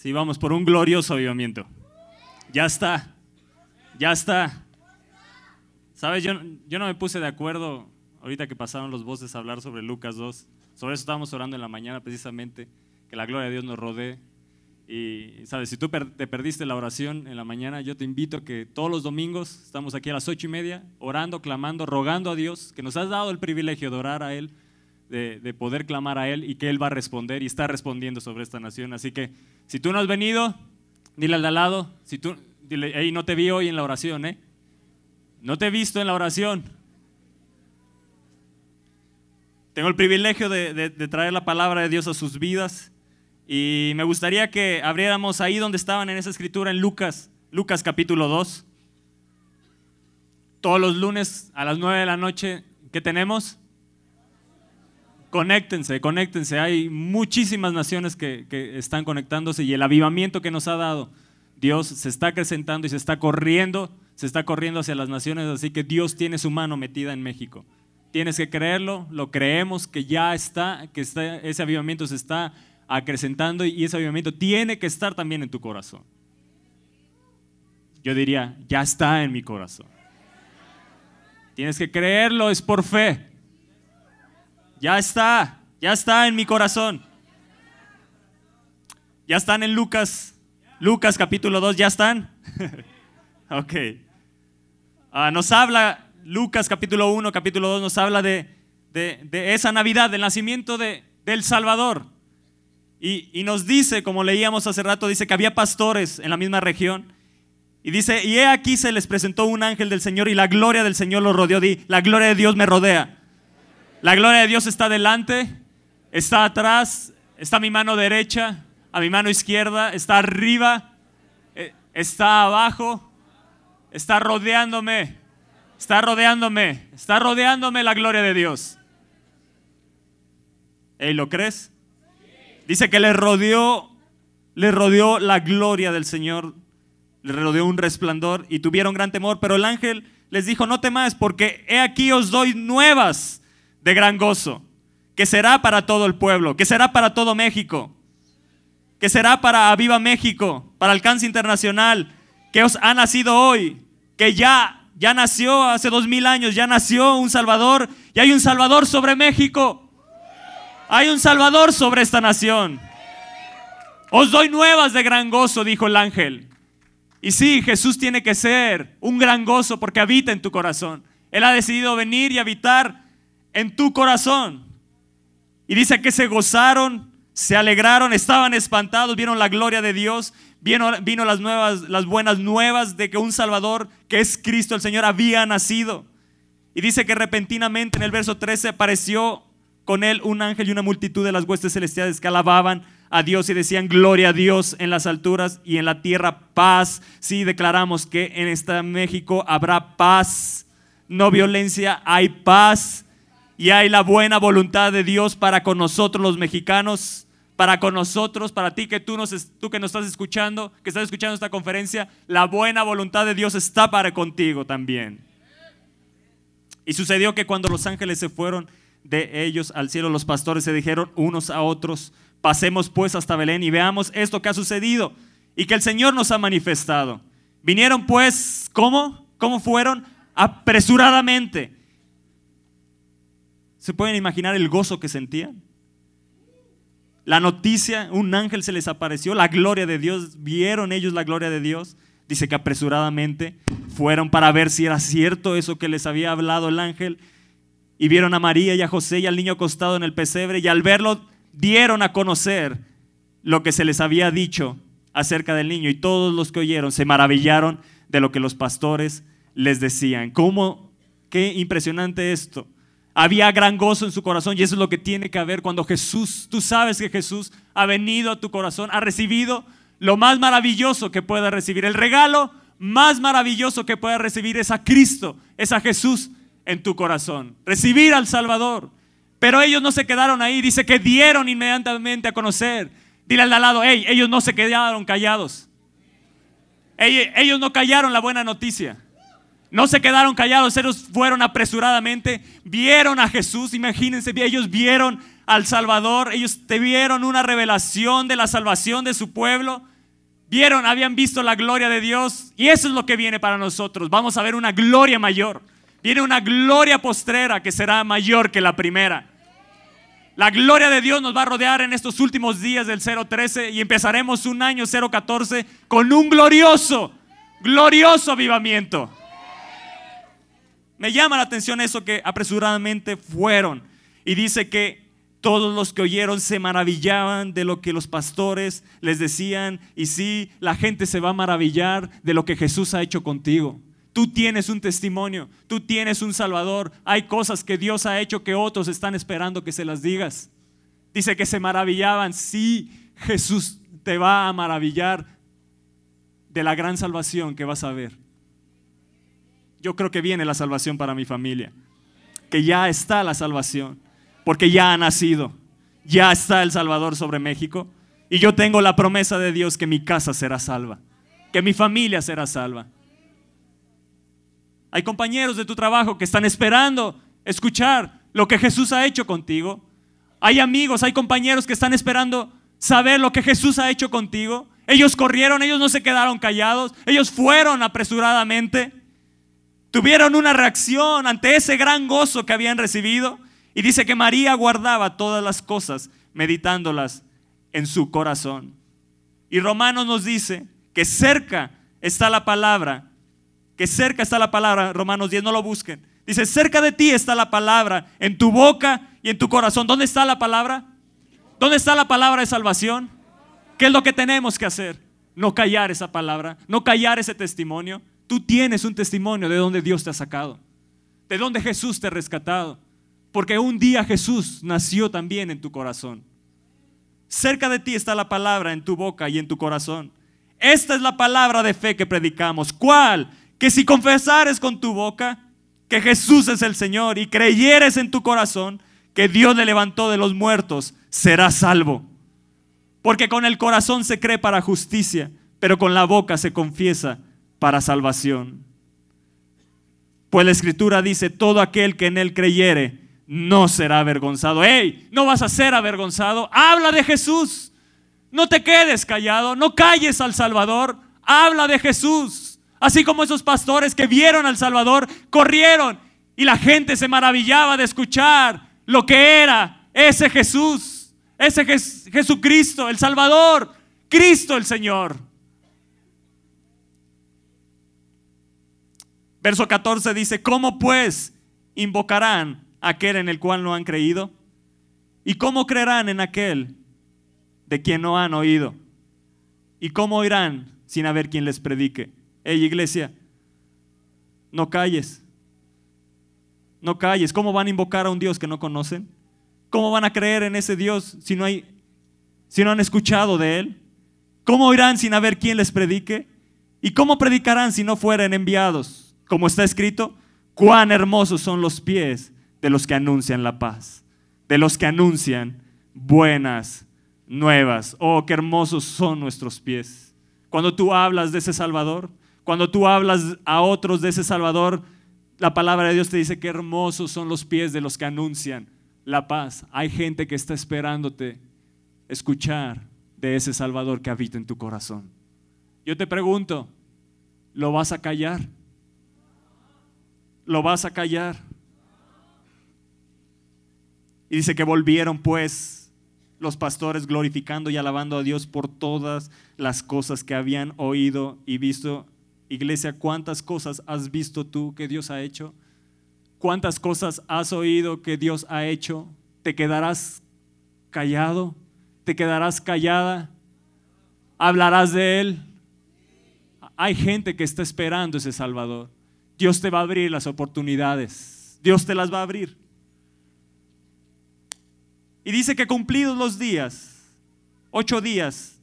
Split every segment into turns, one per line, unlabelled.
Sí, vamos por un glorioso avivamiento. Ya está. Ya está. ¿Sabes? Yo, yo no me puse de acuerdo ahorita que pasaron los voces a hablar sobre Lucas 2. Sobre eso estábamos orando en la mañana precisamente, que la gloria de Dios nos rodee. Y, ¿sabes? Si tú te perdiste la oración en la mañana, yo te invito a que todos los domingos estamos aquí a las ocho y media, orando, clamando, rogando a Dios, que nos has dado el privilegio de orar a Él, de, poder clamar a Él y que Él va a responder y está respondiendo sobre esta nación. Así que si tú no has venido, dile al de al lado, si tú, dile, hey, no te vi hoy en la oración, ¿eh? No te he visto en la oración. Tengo el privilegio de, traer la palabra de Dios a sus vidas y me gustaría que abriéramos ahí donde estaban en esa escritura en Lucas, Lucas capítulo 2. Todos los lunes a las 9 de la noche, ¿qué tenemos? Conéctense, conéctense. Hay muchísimas naciones que, que están conectándose y el avivamiento que nos ha dado Dios se está acrecentando y se está corriendo, se está corriendo hacia las naciones, así que Dios tiene su mano metida en México. Tienes que creerlo, lo creemos que ya está, que ese avivamiento se está acrecentando y ese avivamiento tiene que estar también en tu corazón. Yo diría, ya está en mi corazón. Tienes que creerlo, es por fe. Ya está, ya está en mi corazón. Ya están en Lucas, Lucas capítulo 2, ¿ya están? ok. Ah, nos habla Lucas capítulo 1, capítulo 2 nos habla de, esa Navidad, del nacimiento de, del Salvador. Y, nos dice, como leíamos hace rato, dice que había pastores en la misma región. Y dice, y he aquí se les presentó un ángel del Señor y la gloria del Señor los rodeó. La gloria de Dios me rodea. La gloria de Dios está delante, está atrás, está a mi mano derecha, a mi mano izquierda, está arriba, eh, está abajo, está rodeándome. Está rodeándome, está rodeándome la gloria de Dios. ¿Y ¿Lo crees? Dice que le rodeó, le rodeó la gloria del Señor, le rodeó un resplandor y tuvieron gran temor, pero el ángel les dijo, no temáis, porque he aquí os doy nuevas de gran gozo, que será para todo el pueblo, que será para todo México, que será para Aviva México, para Alcance Internacional, que os ha nacido hoy, que ya ya nació hace dos mil años, ya nació un Salvador y hay un Salvador sobre México. Hay un Salvador sobre esta nación. Os doy nuevas de gran gozo, dijo el ángel. Y sí, Jesús tiene que ser un gran gozo porque habita en tu corazón. Él ha decidido venir y habitar en tu corazón. Y dice que se gozaron, se alegraron, estaban espantados, vieron la gloria de Dios Vino, las, nuevas, las buenas nuevas de que un Salvador, que es Cristo el Señor, había nacido. Y dice que repentinamente en el verso 13 apareció con él un ángel y una multitud de las huestes celestiales que alababan a Dios y decían gloria a Dios en las alturas y en la tierra paz. Sí, declaramos que en esta México habrá paz, no violencia, hay paz y hay la buena voluntad de Dios para con nosotros los mexicanos para con nosotros, para ti que tú, nos, tú que nos estás escuchando, que estás escuchando esta conferencia, la buena voluntad de Dios está para contigo también. Y sucedió que cuando los ángeles se fueron de ellos al cielo, los pastores se dijeron unos a otros, pasemos pues hasta Belén y veamos esto que ha sucedido y que el Señor nos ha manifestado. Vinieron pues, ¿cómo? ¿Cómo fueron? Apresuradamente. ¿Se pueden imaginar el gozo que sentían? la noticia, un ángel se les apareció, la gloria de Dios, vieron ellos la gloria de Dios. Dice que apresuradamente fueron para ver si era cierto eso que les había hablado el ángel. Y vieron a María y a José y al niño acostado en el pesebre. Y al verlo dieron a conocer lo que se les había dicho acerca del niño. Y todos los que oyeron se maravillaron de lo que los pastores les decían. ¿Cómo? Qué impresionante esto. Había gran gozo en su corazón y eso es lo que tiene que haber cuando Jesús, tú sabes que Jesús ha venido a tu corazón, ha recibido lo más maravilloso que pueda recibir. El regalo más maravilloso que pueda recibir es a Cristo, es a Jesús en tu corazón. Recibir al Salvador. Pero ellos no se quedaron ahí, dice que dieron inmediatamente a conocer. Dile al lado, hey, ellos no se quedaron callados. ellos no callaron la buena noticia. No se quedaron callados, ellos fueron apresuradamente, vieron a Jesús, imagínense, ellos vieron al Salvador, ellos te vieron una revelación de la salvación de su pueblo. vieron, habían visto la gloria de Dios y eso es lo que viene para nosotros. Vamos a ver una gloria mayor. Viene una gloria postrera que será mayor que la primera. La gloria de Dios nos va a rodear en estos últimos días del 013 y empezaremos un año 014 con un glorioso, glorioso avivamiento. Me llama la atención eso que apresuradamente fueron. Y dice que todos los que oyeron se maravillaban de lo que los pastores les decían. Y sí, la gente se va a maravillar de lo que Jesús ha hecho contigo. Tú tienes un testimonio, tú tienes un Salvador. Hay cosas que Dios ha hecho que otros están esperando que se las digas. Dice que se maravillaban. Sí, Jesús te va a maravillar de la gran salvación que vas a ver. Yo creo que viene la salvación para mi familia. Que ya está la salvación. Porque ya ha nacido. Ya está el Salvador sobre México. Y yo tengo la promesa de Dios que mi casa será salva. Que mi familia será salva. Hay compañeros de tu trabajo que están esperando escuchar lo que Jesús ha hecho contigo. Hay amigos, hay compañeros que están esperando saber lo que Jesús ha hecho contigo. Ellos corrieron, ellos no se quedaron callados, ellos fueron apresuradamente. Tuvieron una reacción ante ese gran gozo que habían recibido. Y dice que María guardaba todas las cosas, meditándolas en su corazón. Y Romanos nos dice que cerca está la palabra, que cerca está la palabra, Romanos 10, no lo busquen. Dice, cerca de ti está la palabra, en tu boca y en tu corazón. ¿Dónde está la palabra? ¿Dónde está la palabra de salvación? ¿Qué es lo que tenemos que hacer? No callar esa palabra, no callar ese testimonio. Tú tienes un testimonio de donde Dios te ha sacado, de donde Jesús te ha rescatado, porque un día Jesús nació también en tu corazón. Cerca de ti está la palabra en tu boca y en tu corazón. Esta es la palabra de fe que predicamos. ¿Cuál? Que si confesares con tu boca que Jesús es el Señor y creyeres en tu corazón que Dios le levantó de los muertos, serás salvo. Porque con el corazón se cree para justicia, pero con la boca se confiesa para salvación. Pues la escritura dice, todo aquel que en él creyere no será avergonzado. ¡Ey! No vas a ser avergonzado. Habla de Jesús. No te quedes callado. No calles al Salvador. Habla de Jesús. Así como esos pastores que vieron al Salvador, corrieron y la gente se maravillaba de escuchar lo que era ese Jesús, ese Jesucristo, el Salvador, Cristo el Señor. Verso 14 dice, ¿cómo pues invocarán aquel en el cual no han creído? ¿Y cómo creerán en aquel de quien no han oído? ¿Y cómo oirán sin haber quien les predique? Hey iglesia, no calles. No calles. ¿Cómo van a invocar a un Dios que no conocen? ¿Cómo van a creer en ese Dios si no, hay, si no han escuchado de Él? ¿Cómo oirán sin haber quien les predique? ¿Y cómo predicarán si no fueren enviados? Como está escrito, cuán hermosos son los pies de los que anuncian la paz, de los que anuncian buenas nuevas. Oh, qué hermosos son nuestros pies. Cuando tú hablas de ese Salvador, cuando tú hablas a otros de ese Salvador, la palabra de Dios te dice que hermosos son los pies de los que anuncian la paz. Hay gente que está esperándote escuchar de ese Salvador que habita en tu corazón. Yo te pregunto, ¿lo vas a callar? Lo vas a callar. Y dice que volvieron pues los pastores glorificando y alabando a Dios por todas las cosas que habían oído y visto. Iglesia, ¿cuántas cosas has visto tú que Dios ha hecho? ¿Cuántas cosas has oído que Dios ha hecho? ¿Te quedarás callado? ¿Te quedarás callada? ¿Hablarás de Él? Hay gente que está esperando ese Salvador. Dios te va a abrir las oportunidades. Dios te las va a abrir. Y dice que cumplidos los días, ocho días,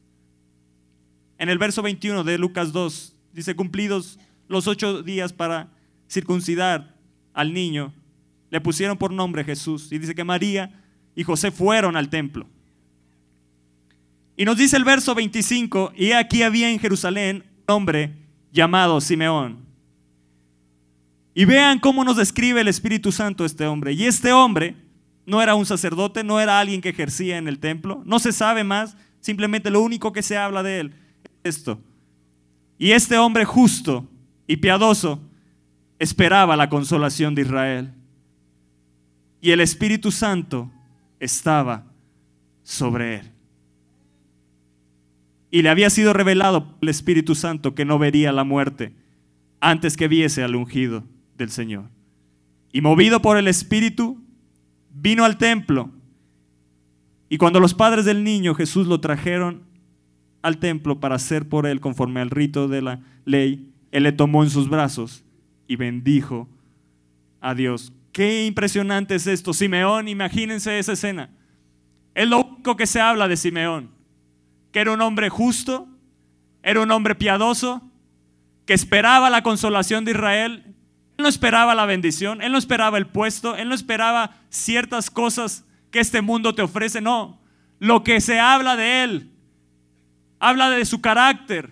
en el verso 21 de Lucas 2, dice cumplidos los ocho días para circuncidar al niño, le pusieron por nombre Jesús. Y dice que María y José fueron al templo. Y nos dice el verso 25, y aquí había en Jerusalén un hombre llamado Simeón y vean cómo nos describe el Espíritu Santo este hombre. Y este hombre no era un sacerdote, no era alguien que ejercía en el templo, no se sabe más, simplemente lo único que se habla de él esto. Y este hombre justo y piadoso esperaba la consolación de Israel. Y el Espíritu Santo estaba sobre él. Y le había sido revelado el Espíritu Santo que no vería la muerte antes que viese al ungido del Señor. Y movido por el Espíritu, vino al templo. Y cuando los padres del niño Jesús lo trajeron al templo para hacer por él conforme al rito de la ley, él le tomó en sus brazos y bendijo a Dios. Qué impresionante es esto. Simeón, imagínense esa escena. Es lo único que se habla de Simeón, que era un hombre justo, era un hombre piadoso, que esperaba la consolación de Israel. Él no esperaba la bendición, él no esperaba el puesto, él no esperaba ciertas cosas que este mundo te ofrece, no. Lo que se habla de él, habla de su carácter,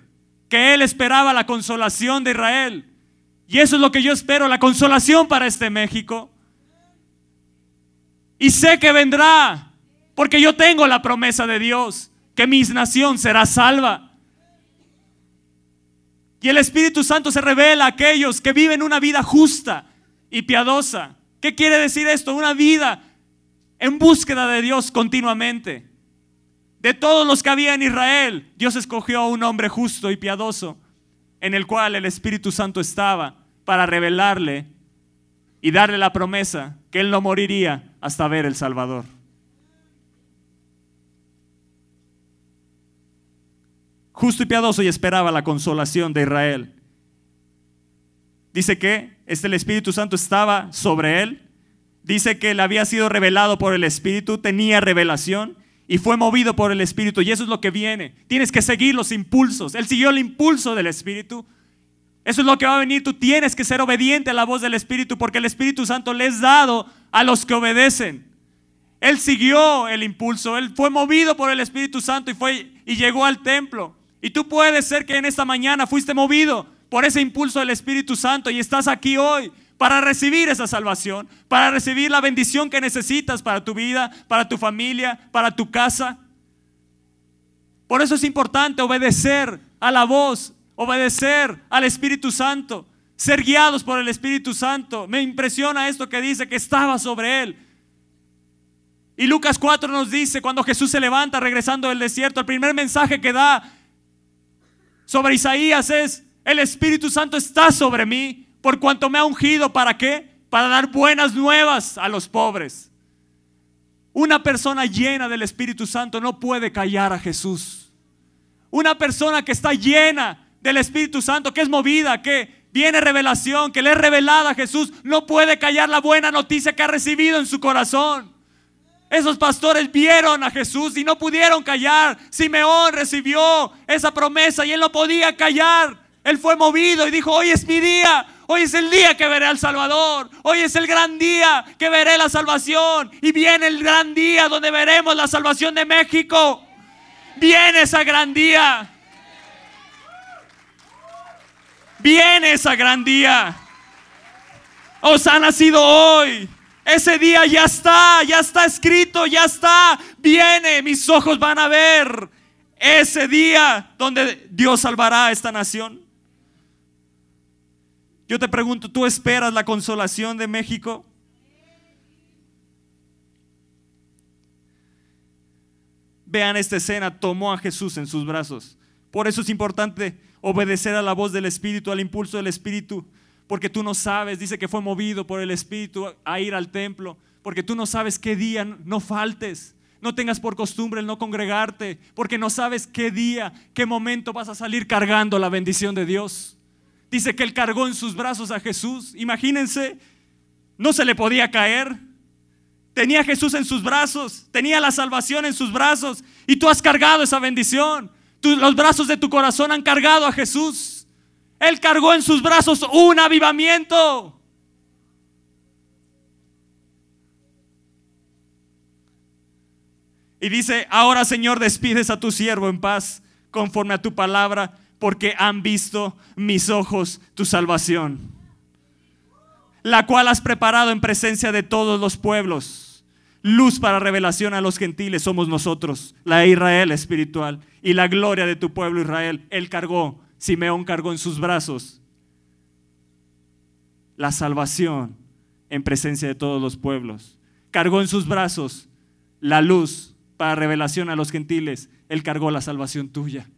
que él esperaba la consolación de Israel. Y eso es lo que yo espero, la consolación para este México. Y sé que vendrá, porque yo tengo la promesa de Dios, que mi nación será salva. Y el Espíritu Santo se revela a aquellos que viven una vida justa y piadosa. ¿Qué quiere decir esto? Una vida en búsqueda de Dios continuamente. De todos los que había en Israel, Dios escogió a un hombre justo y piadoso, en el cual el Espíritu Santo estaba para revelarle y darle la promesa que él no moriría hasta ver el Salvador. Justo y piadoso y esperaba la consolación de Israel. Dice que este el Espíritu Santo estaba sobre él. Dice que le había sido revelado por el Espíritu, tenía revelación y fue movido por el Espíritu. Y eso es lo que viene. Tienes que seguir los impulsos. Él siguió el impulso del Espíritu. Eso es lo que va a venir. Tú tienes que ser obediente a la voz del Espíritu porque el Espíritu Santo le es dado a los que obedecen. Él siguió el impulso. Él fue movido por el Espíritu Santo y fue y llegó al templo. Y tú puedes ser que en esta mañana fuiste movido por ese impulso del Espíritu Santo y estás aquí hoy para recibir esa salvación, para recibir la bendición que necesitas para tu vida, para tu familia, para tu casa. Por eso es importante obedecer a la voz, obedecer al Espíritu Santo, ser guiados por el Espíritu Santo. Me impresiona esto que dice que estaba sobre él. Y Lucas 4 nos dice, cuando Jesús se levanta regresando del desierto, el primer mensaje que da sobre Isaías es, el Espíritu Santo está sobre mí por cuanto me ha ungido. ¿Para qué? Para dar buenas nuevas a los pobres. Una persona llena del Espíritu Santo no puede callar a Jesús. Una persona que está llena del Espíritu Santo, que es movida, que viene revelación, que le es revelada a Jesús, no puede callar la buena noticia que ha recibido en su corazón. Esos pastores vieron a Jesús y no pudieron callar. Simeón recibió esa promesa y él no podía callar. Él fue movido y dijo, hoy es mi día, hoy es el día que veré al Salvador, hoy es el gran día que veré la salvación. Y viene el gran día donde veremos la salvación de México. Viene esa gran día. Viene esa gran día. Os ha nacido hoy ese día ya está, ya está escrito, ya está. Viene, mis ojos van a ver ese día donde Dios salvará a esta nación. Yo te pregunto, ¿tú esperas la consolación de México? Vean esta escena, tomó a Jesús en sus brazos. Por eso es importante obedecer a la voz del Espíritu, al impulso del Espíritu porque tú no sabes, dice que fue movido por el Espíritu a ir al templo, porque tú no sabes qué día no faltes, no tengas por costumbre el no congregarte, porque no sabes qué día, qué momento vas a salir cargando la bendición de Dios. Dice que él cargó en sus brazos a Jesús, imagínense, no se le podía caer. Tenía a Jesús en sus brazos, tenía la salvación en sus brazos y tú has cargado esa bendición. los brazos de tu corazón han cargado a Jesús. Él cargó en sus brazos un avivamiento. Y dice, ahora Señor, despides a tu siervo en paz conforme a tu palabra, porque han visto mis ojos tu salvación, la cual has preparado en presencia de todos los pueblos, luz para revelación a los gentiles somos nosotros, la Israel espiritual y la gloria de tu pueblo Israel. Él cargó, Simeón cargó en sus brazos la salvación en presencia de todos los pueblos. Cargó en sus brazos la luz para revelación a los gentiles. Él cargó la salvación tuya.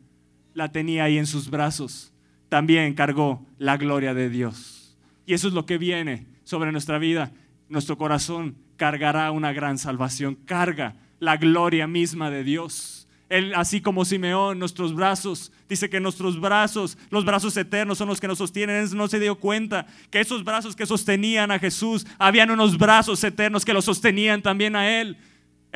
La tenía ahí en sus brazos. También cargó la gloria de Dios. Y eso es lo que viene sobre nuestra vida. Nuestro corazón cargará una gran salvación. Carga la gloria misma de Dios. Él, así como Simeón, nuestros brazos, dice que nuestros brazos, los brazos eternos son los que nos sostienen. Él no se dio cuenta que esos brazos que sostenían a Jesús, habían unos brazos eternos que lo sostenían también a Él.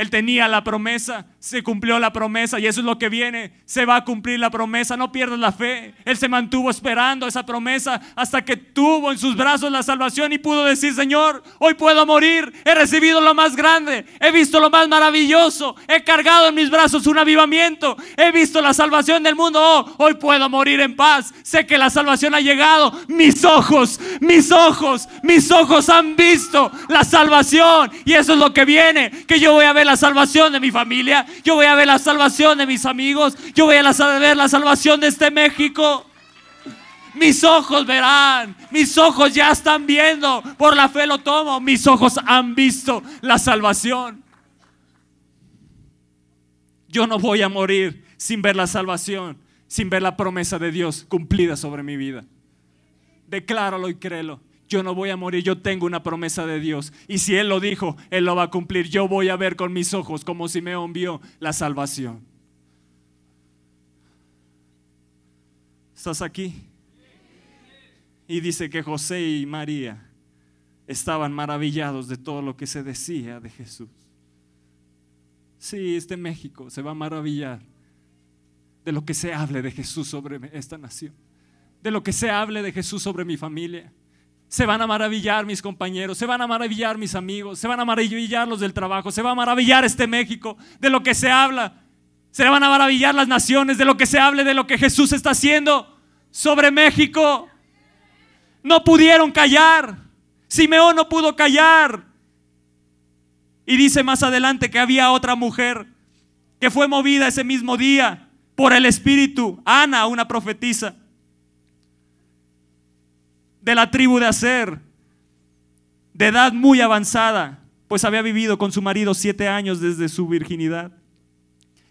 Él tenía la promesa, se cumplió la promesa y eso es lo que viene. Se va a cumplir la promesa, no pierdas la fe. Él se mantuvo esperando esa promesa hasta que tuvo en sus brazos la salvación y pudo decir, Señor, hoy puedo morir, he recibido lo más grande, he visto lo más maravilloso, he cargado en mis brazos un avivamiento, he visto la salvación del mundo, oh, hoy puedo morir en paz. Sé que la salvación ha llegado, mis ojos, mis ojos, mis ojos han visto la salvación. Y eso es lo que viene, que yo voy a ver la salvación de mi familia, yo voy a ver la salvación de mis amigos, yo voy a ver la salvación de este México. Mis ojos verán, mis ojos ya están viendo, por la fe lo tomo, mis ojos han visto la salvación. Yo no voy a morir sin ver la salvación, sin ver la promesa de Dios cumplida sobre mi vida. Decláralo y créelo yo no voy a morir, yo tengo una promesa de Dios. Y si Él lo dijo, Él lo va a cumplir. Yo voy a ver con mis ojos como si me envió la salvación. ¿Estás aquí? Y dice que José y María estaban maravillados de todo lo que se decía de Jesús. Sí, este México se va a maravillar de lo que se hable de Jesús sobre esta nación, de lo que se hable de Jesús sobre mi familia, se van a maravillar mis compañeros, se van a maravillar mis amigos, se van a maravillar los del trabajo, se va a maravillar este México de lo que se habla. Se van a maravillar las naciones de lo que se hable, de lo que Jesús está haciendo sobre México. No pudieron callar. Simeón no pudo callar. Y dice más adelante que había otra mujer que fue movida ese mismo día por el Espíritu, Ana, una profetisa de la tribu de Aser, de edad muy avanzada, pues había vivido con su marido siete años desde su virginidad.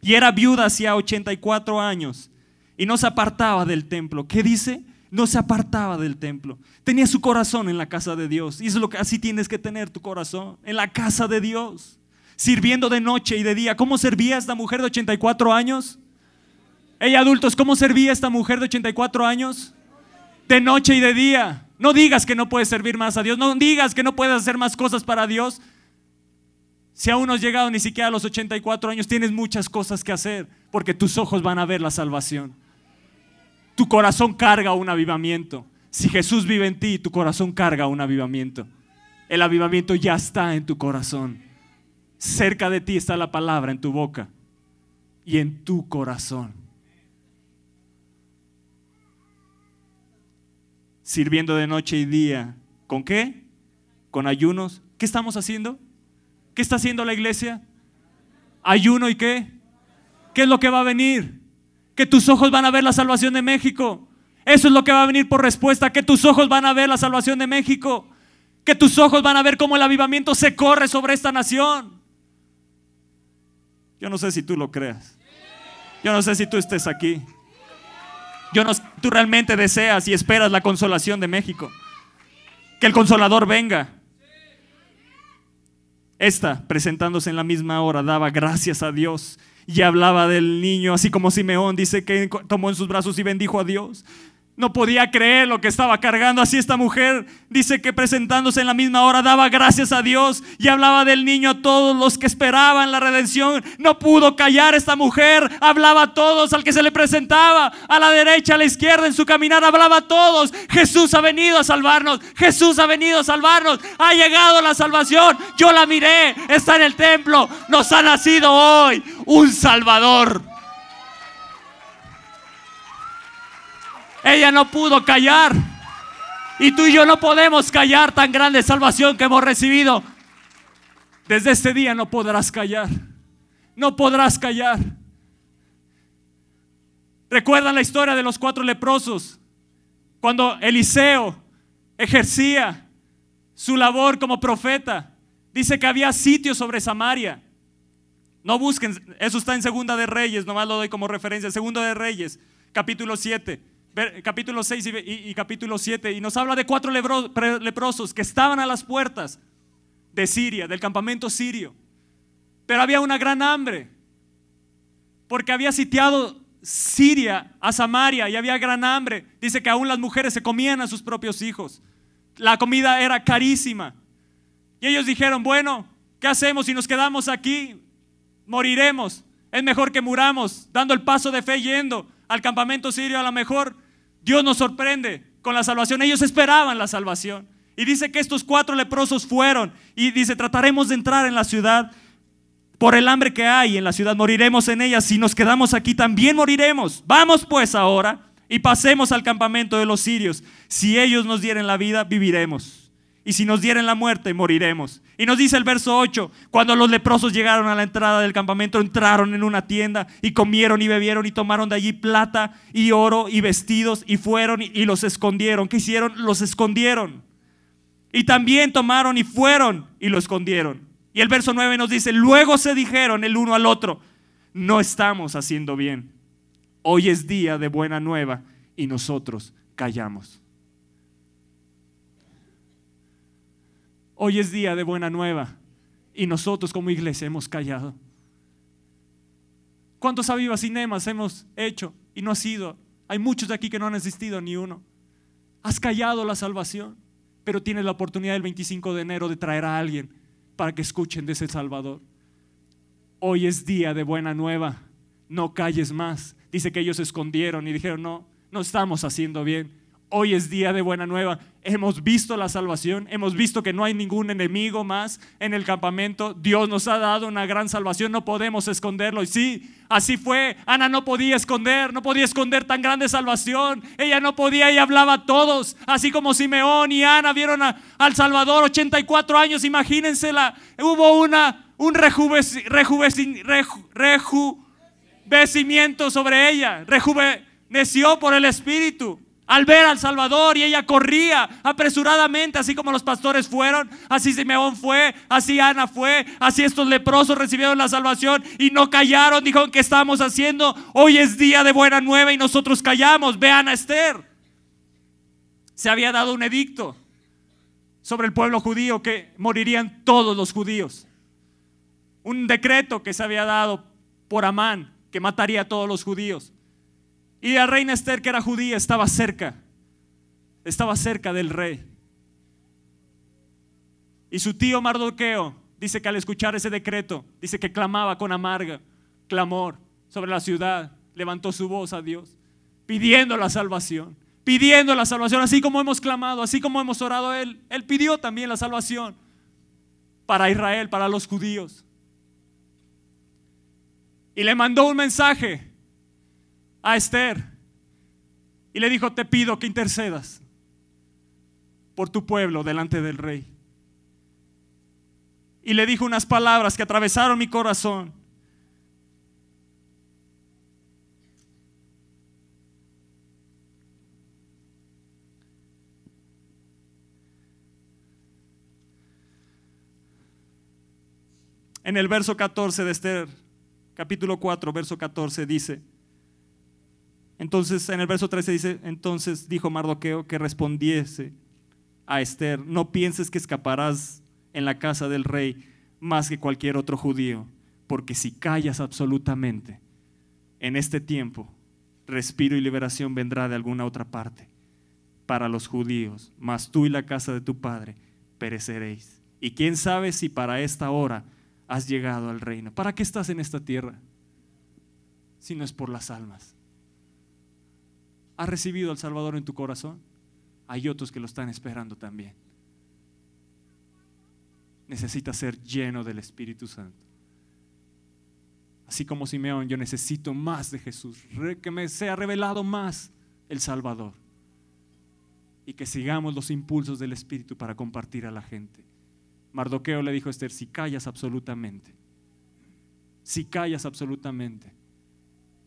Y era viuda hacía 84 años y no se apartaba del templo. ¿Qué dice? No se apartaba del templo. Tenía su corazón en la casa de Dios. Y es lo que así tienes que tener tu corazón, en la casa de Dios. Sirviendo de noche y de día. ¿Cómo servía esta mujer de 84 años? Ella adultos, ¿cómo servía esta mujer de 84 años? De noche y de día. No digas que no puedes servir más a Dios. No digas que no puedes hacer más cosas para Dios. Si aún no has llegado ni siquiera a los 84 años, tienes muchas cosas que hacer porque tus ojos van a ver la salvación. Tu corazón carga un avivamiento. Si Jesús vive en ti, tu corazón carga un avivamiento. El avivamiento ya está en tu corazón. Cerca de ti está la palabra en tu boca y en tu corazón. Sirviendo de noche y día. ¿Con qué? Con ayunos. ¿Qué estamos haciendo? ¿Qué está haciendo la iglesia? Ayuno y qué? ¿Qué es lo que va a venir? Que tus ojos van a ver la salvación de México. Eso es lo que va a venir por respuesta, que tus ojos van a ver la salvación de México. Que tus ojos van a ver cómo el avivamiento se corre sobre esta nación. Yo no sé si tú lo creas. Yo no sé si tú estés aquí. Yo no, tú realmente deseas y esperas la consolación de México. Que el consolador venga. Esta, presentándose en la misma hora, daba gracias a Dios y hablaba del niño, así como Simeón dice que tomó en sus brazos y bendijo a Dios. No podía creer lo que estaba cargando. Así esta mujer dice que presentándose en la misma hora daba gracias a Dios y hablaba del niño a todos los que esperaban la redención. No pudo callar esta mujer. Hablaba a todos al que se le presentaba. A la derecha, a la izquierda, en su caminar hablaba a todos. Jesús ha venido a salvarnos. Jesús ha venido a salvarnos. Ha llegado la salvación. Yo la miré. Está en el templo. Nos ha nacido hoy un Salvador. Ella no pudo callar. Y tú y yo no podemos callar tan grande salvación que hemos recibido. Desde este día no podrás callar. No podrás callar. ¿Recuerdan la historia de los cuatro leprosos? Cuando Eliseo ejercía su labor como profeta, dice que había sitio sobre Samaria. No busquen, eso está en Segunda de Reyes, nomás lo doy como referencia. Segunda de Reyes, capítulo 7, capítulo 6 y, capítulo 7. Y nos habla de cuatro leprosos que estaban a las puertas de Siria, del campamento sirio. Pero había una gran hambre, porque había sitiado Siria a Samaria y había gran hambre. Dice que aún las mujeres se comían a sus propios hijos. La comida era carísima. Y ellos dijeron, bueno, ¿qué hacemos si nos quedamos aquí? Moriremos. Es mejor que muramos, dando el paso de fe yendo al campamento sirio. A lo mejor Dios nos sorprende con la salvación. Ellos esperaban la salvación. Y dice que estos cuatro leprosos fueron. Y dice, trataremos de entrar en la ciudad por el hambre que hay en la ciudad. Moriremos en ella. Si nos quedamos aquí, también moriremos. Vamos pues ahora y pasemos al campamento de los sirios. Si ellos nos dieren la vida, viviremos. Y si nos dieren la muerte, moriremos. Y nos dice el verso 8, cuando los leprosos llegaron a la entrada del campamento, entraron en una tienda y comieron y bebieron y tomaron de allí plata y oro y vestidos y fueron y los escondieron. ¿Qué hicieron? Los escondieron. Y también tomaron y fueron y lo escondieron. Y el verso 9 nos dice, luego se dijeron el uno al otro, no estamos haciendo bien. Hoy es día de buena nueva y nosotros callamos. Hoy es día de buena nueva y nosotros como iglesia hemos callado. ¿Cuántos avivas cinemas hemos hecho y no ha sido? Hay muchos de aquí que no han asistido ni uno. Has callado la salvación pero tienes la oportunidad el 25 de enero de traer a alguien para que escuchen de ese Salvador. Hoy es día de buena nueva, no calles más. Dice que ellos se escondieron y dijeron, no, no estamos haciendo bien. Hoy es día de buena nueva. Hemos visto la salvación, hemos visto que no hay ningún enemigo más en el campamento. Dios nos ha dado una gran salvación, no podemos esconderlo. Y sí, así fue. Ana no podía esconder, no podía esconder tan grande salvación. Ella no podía y hablaba a todos. Así como Simeón y Ana vieron al Salvador 84 años, imagínensela. Hubo una, un rejuvenecimiento sobre ella, rejuveneció por el Espíritu al ver al Salvador y ella corría apresuradamente, así como los pastores fueron, así Simeón fue, así Ana fue, así estos leprosos recibieron la salvación y no callaron, dijeron que estamos haciendo, hoy es día de buena nueva y nosotros callamos, vean a Esther. Se había dado un edicto sobre el pueblo judío que morirían todos los judíos. Un decreto que se había dado por Amán que mataría a todos los judíos. Y la reina Esther, que era judía, estaba cerca. Estaba cerca del rey. Y su tío Mardoqueo dice que al escuchar ese decreto, dice que clamaba con amarga clamor sobre la ciudad. Levantó su voz a Dios, pidiendo la salvación. Pidiendo la salvación, así como hemos clamado, así como hemos orado a Él. Él pidió también la salvación para Israel, para los judíos. Y le mandó un mensaje a Esther y le dijo, te pido que intercedas por tu pueblo delante del rey. Y le dijo unas palabras que atravesaron mi corazón. En el verso 14 de Esther, capítulo 4, verso 14, dice, entonces en el verso 13 dice, entonces dijo Mardoqueo que respondiese a Esther, no pienses que escaparás en la casa del rey más que cualquier otro judío, porque si callas absolutamente en este tiempo, respiro y liberación vendrá de alguna otra parte para los judíos, mas tú y la casa de tu padre pereceréis. Y quién sabe si para esta hora has llegado al reino. ¿Para qué estás en esta tierra? Si no es por las almas. ¿Has recibido al Salvador en tu corazón? Hay otros que lo están esperando también. Necesitas ser lleno del Espíritu Santo. Así como Simeón, yo necesito más de Jesús, que me sea revelado más el Salvador y que sigamos los impulsos del Espíritu para compartir a la gente. Mardoqueo le dijo a Esther, si callas absolutamente, si callas absolutamente.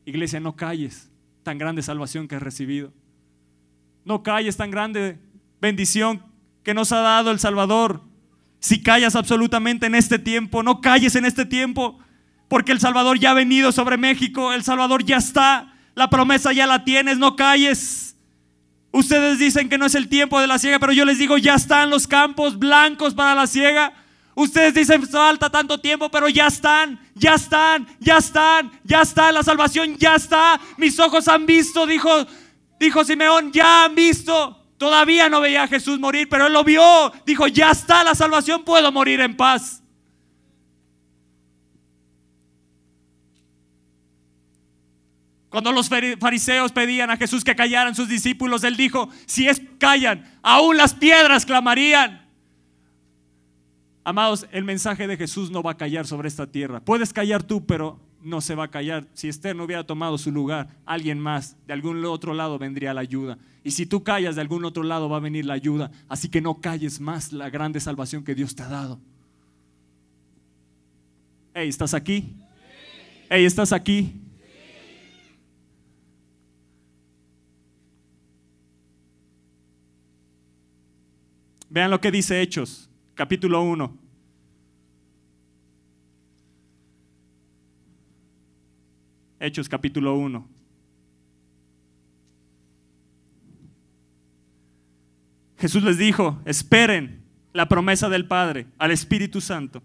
Iglesia, no calles tan grande salvación que has recibido. No calles tan grande bendición que nos ha dado el Salvador. Si callas absolutamente en este tiempo, no calles en este tiempo, porque el Salvador ya ha venido sobre México, el Salvador ya está, la promesa ya la tienes, no calles. Ustedes dicen que no es el tiempo de la ciega, pero yo les digo, ya están los campos blancos para la ciega. Ustedes dicen, falta tanto tiempo, pero ya están, ya están, ya están, ya está, la salvación ya está. Mis ojos han visto, dijo, dijo Simeón, ya han visto. Todavía no veía a Jesús morir, pero él lo vio. Dijo, ya está la salvación, puedo morir en paz. Cuando los fariseos pedían a Jesús que callaran sus discípulos, él dijo, si es callan, aún las piedras clamarían. Amados, el mensaje de Jesús no va a callar sobre esta tierra. Puedes callar tú, pero no se va a callar. Si Esther no hubiera tomado su lugar, alguien más de algún otro lado vendría la ayuda. Y si tú callas, de algún otro lado va a venir la ayuda. Así que no calles más la grande salvación que Dios te ha dado. Hey, ¿estás aquí? Hey, ¿estás aquí? Vean lo que dice Hechos, capítulo 1. Hechos capítulo 1. Jesús les dijo, esperen la promesa del Padre al Espíritu Santo.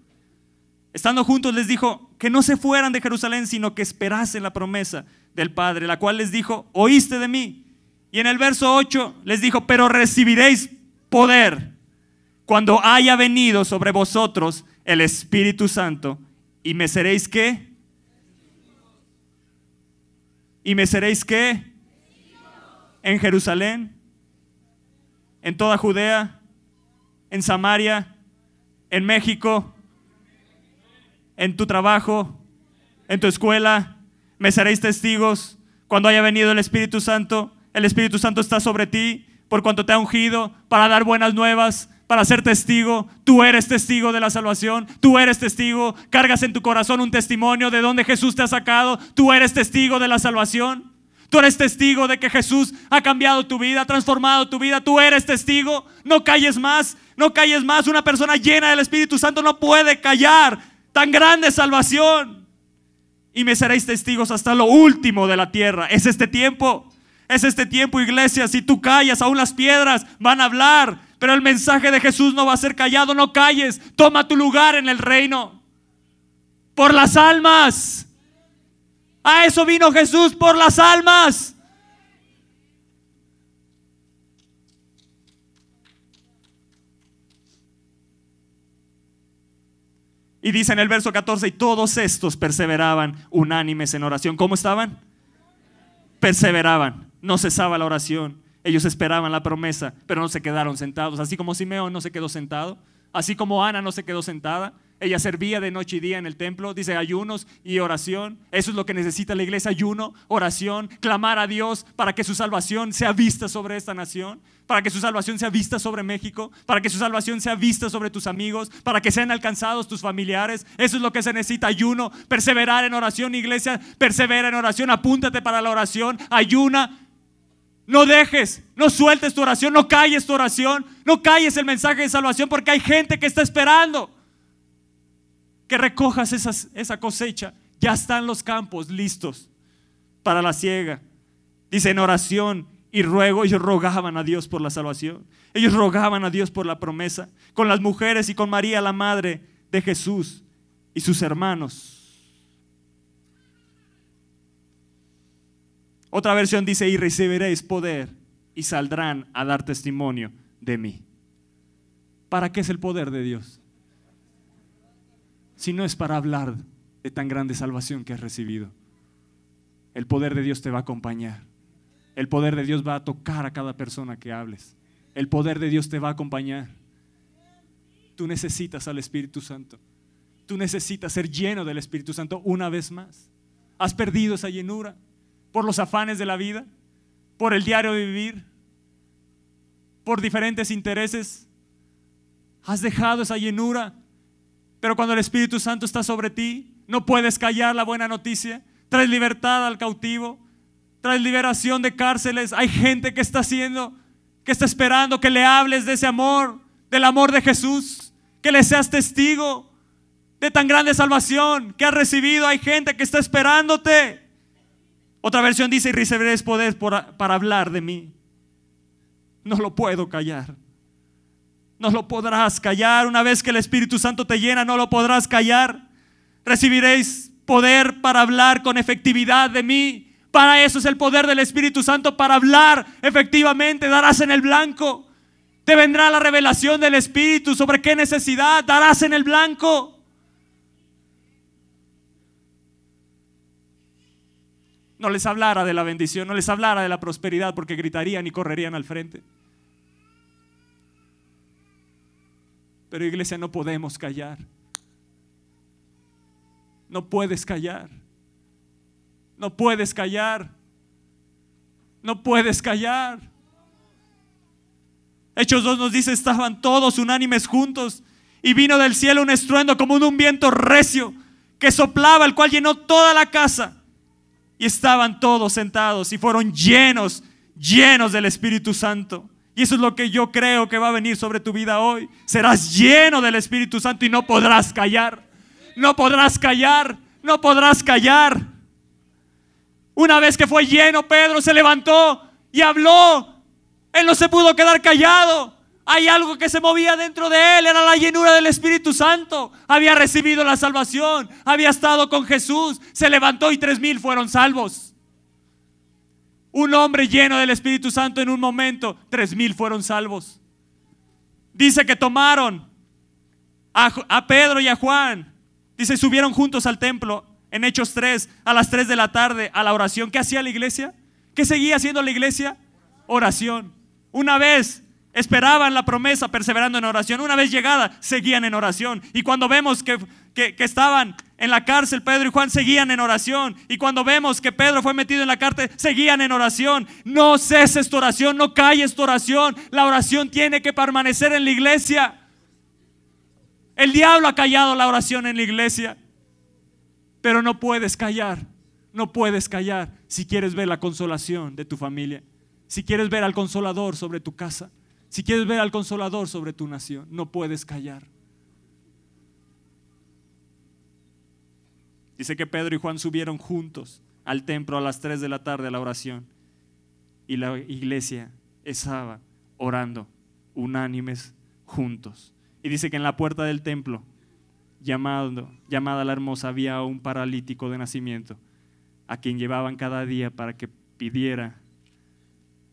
Estando juntos les dijo que no se fueran de Jerusalén, sino que esperasen la promesa del Padre, la cual les dijo, oíste de mí. Y en el verso 8 les dijo, pero recibiréis poder cuando haya venido sobre vosotros el Espíritu Santo y me seréis qué? ¿Y me seréis qué? En Jerusalén, en toda Judea, en Samaria, en México, en tu trabajo, en tu escuela. Me seréis testigos cuando haya venido el Espíritu Santo. El Espíritu Santo está sobre ti por cuanto te ha ungido para dar buenas nuevas, para ser testigo. Tú eres testigo de la salvación. Tú eres testigo. Cargas en tu corazón un testimonio de donde Jesús te ha sacado. Tú eres testigo de la salvación. Tú eres testigo de que Jesús ha cambiado tu vida, ha transformado tu vida. Tú eres testigo. No calles más. No calles más. Una persona llena del Espíritu Santo no puede callar tan grande salvación. Y me seréis testigos hasta lo último de la tierra. Es este tiempo. Es este tiempo, iglesia. Si tú callas, aún las piedras van a hablar. Pero el mensaje de Jesús no va a ser callado, no calles, toma tu lugar en el reino. Por las almas. A eso vino Jesús, por las almas. Y dice en el verso 14, y todos estos perseveraban unánimes en oración. ¿Cómo estaban? Perseveraban, no cesaba la oración ellos esperaban la promesa, pero no se quedaron sentados. Así como Simeón no se quedó sentado, así como Ana no se quedó sentada. Ella servía de noche y día en el templo, dice ayunos y oración. Eso es lo que necesita la iglesia, ayuno, oración, clamar a Dios para que su salvación sea vista sobre esta nación, para que su salvación sea vista sobre México, para que su salvación sea vista sobre tus amigos, para que sean alcanzados tus familiares. Eso es lo que se necesita, ayuno, perseverar en oración, iglesia, persevera en oración, apúntate para la oración, ayuna, no dejes, no sueltes tu oración, no calles tu oración, no calles el mensaje de salvación porque hay gente que está esperando que recojas esa cosecha. Ya están los campos listos para la ciega. Dice en oración y ruego, ellos rogaban a Dios por la salvación. Ellos rogaban a Dios por la promesa. Con las mujeres y con María, la madre de Jesús y sus hermanos. Otra versión dice, y recibiréis poder y saldrán a dar testimonio de mí. ¿Para qué es el poder de Dios? Si no es para hablar de tan grande salvación que has recibido. El poder de Dios te va a acompañar. El poder de Dios va a tocar a cada persona que hables. El poder de Dios te va a acompañar. Tú necesitas al Espíritu Santo. Tú necesitas ser lleno del Espíritu Santo una vez más. Has perdido esa llenura por los afanes de la vida, por el diario de vivir, por diferentes intereses. Has dejado esa llenura. Pero cuando el Espíritu Santo está sobre ti, no puedes callar la buena noticia. Traes libertad al cautivo. Traes liberación de cárceles. Hay gente que está haciendo, que está esperando que le hables de ese amor, del amor de Jesús. Que le seas testigo de tan grande salvación que has recibido. Hay gente que está esperándote. Otra versión dice, y recibiréis poder para hablar de mí. No lo puedo callar. No lo podrás callar. Una vez que el Espíritu Santo te llena, no lo podrás callar. Recibiréis poder para hablar con efectividad de mí. Para eso es el poder del Espíritu Santo, para hablar efectivamente. Darás en el blanco. Te vendrá la revelación del Espíritu sobre qué necesidad darás en el blanco. No les hablara de la bendición, no les hablara de la prosperidad, porque gritarían y correrían al frente. Pero iglesia, no podemos callar. No puedes callar. No puedes callar. No puedes callar. Hechos 2 nos dice, estaban todos unánimes juntos y vino del cielo un estruendo como de un viento recio que soplaba, el cual llenó toda la casa. Y estaban todos sentados y fueron llenos, llenos del Espíritu Santo. Y eso es lo que yo creo que va a venir sobre tu vida hoy. Serás lleno del Espíritu Santo y no podrás callar. No podrás callar. No podrás callar. Una vez que fue lleno, Pedro se levantó y habló. Él no se pudo quedar callado. Hay algo que se movía dentro de él, era la llenura del Espíritu Santo. Había recibido la salvación, había estado con Jesús, se levantó y tres mil fueron salvos. Un hombre lleno del Espíritu Santo en un momento, tres mil fueron salvos. Dice que tomaron a, Pedro y a Juan. Dice, subieron juntos al templo en Hechos 3 a las 3 de la tarde a la oración. ¿Qué hacía la iglesia? ¿Qué seguía haciendo la iglesia? Oración. Una vez esperaban la promesa perseverando en oración. Una vez llegada, seguían en oración. Y cuando vemos que, que, estaban en la cárcel, Pedro y Juan seguían en oración. Y cuando vemos que Pedro fue metido en la cárcel, seguían en oración. No ceses tu oración, no calles tu oración. La oración tiene que permanecer en la iglesia. El diablo ha callado la oración en la iglesia. Pero no puedes callar, no puedes callar si quieres ver la consolación de tu familia, si quieres ver al consolador sobre tu casa. Si quieres ver al consolador sobre tu nación, no puedes callar. Dice que Pedro y Juan subieron juntos al templo a las 3 de la tarde a la oración. Y la iglesia estaba orando, unánimes, juntos. Y dice que en la puerta del templo, llamado, llamada la hermosa, había un paralítico de nacimiento, a quien llevaban cada día para que pidiera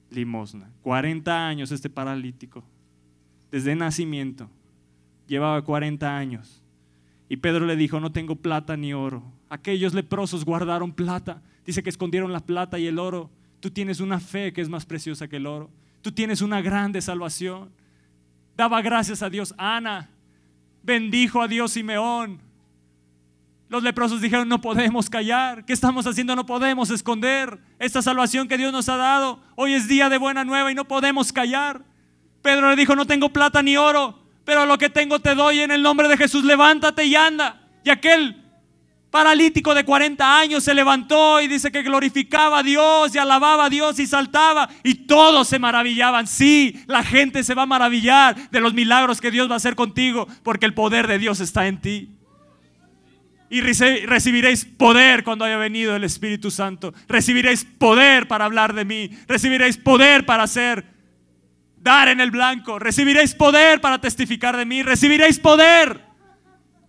limosna. 40 años este paralítico, desde nacimiento, llevaba 40 años. Y Pedro le dijo, no tengo plata ni oro. Aquellos leprosos guardaron plata. Dice que escondieron la plata y el oro. Tú tienes una fe que es más preciosa que el oro. Tú tienes una grande salvación. Daba gracias a Dios. Ana bendijo a Dios Simeón. Los leprosos dijeron, no podemos callar. ¿Qué estamos haciendo? No podemos esconder esta salvación que Dios nos ha dado. Hoy es día de buena nueva y no podemos callar. Pedro le dijo, no tengo plata ni oro, pero lo que tengo te doy en el nombre de Jesús. Levántate y anda. Y aquel paralítico de 40 años se levantó y dice que glorificaba a Dios y alababa a Dios y saltaba y todos se maravillaban. Sí, la gente se va a maravillar de los milagros que Dios va a hacer contigo porque el poder de Dios está en ti y recibiréis poder cuando haya venido el Espíritu Santo. Recibiréis poder para hablar de mí. Recibiréis poder para hacer, dar en el blanco. Recibiréis poder para testificar de mí. Recibiréis poder.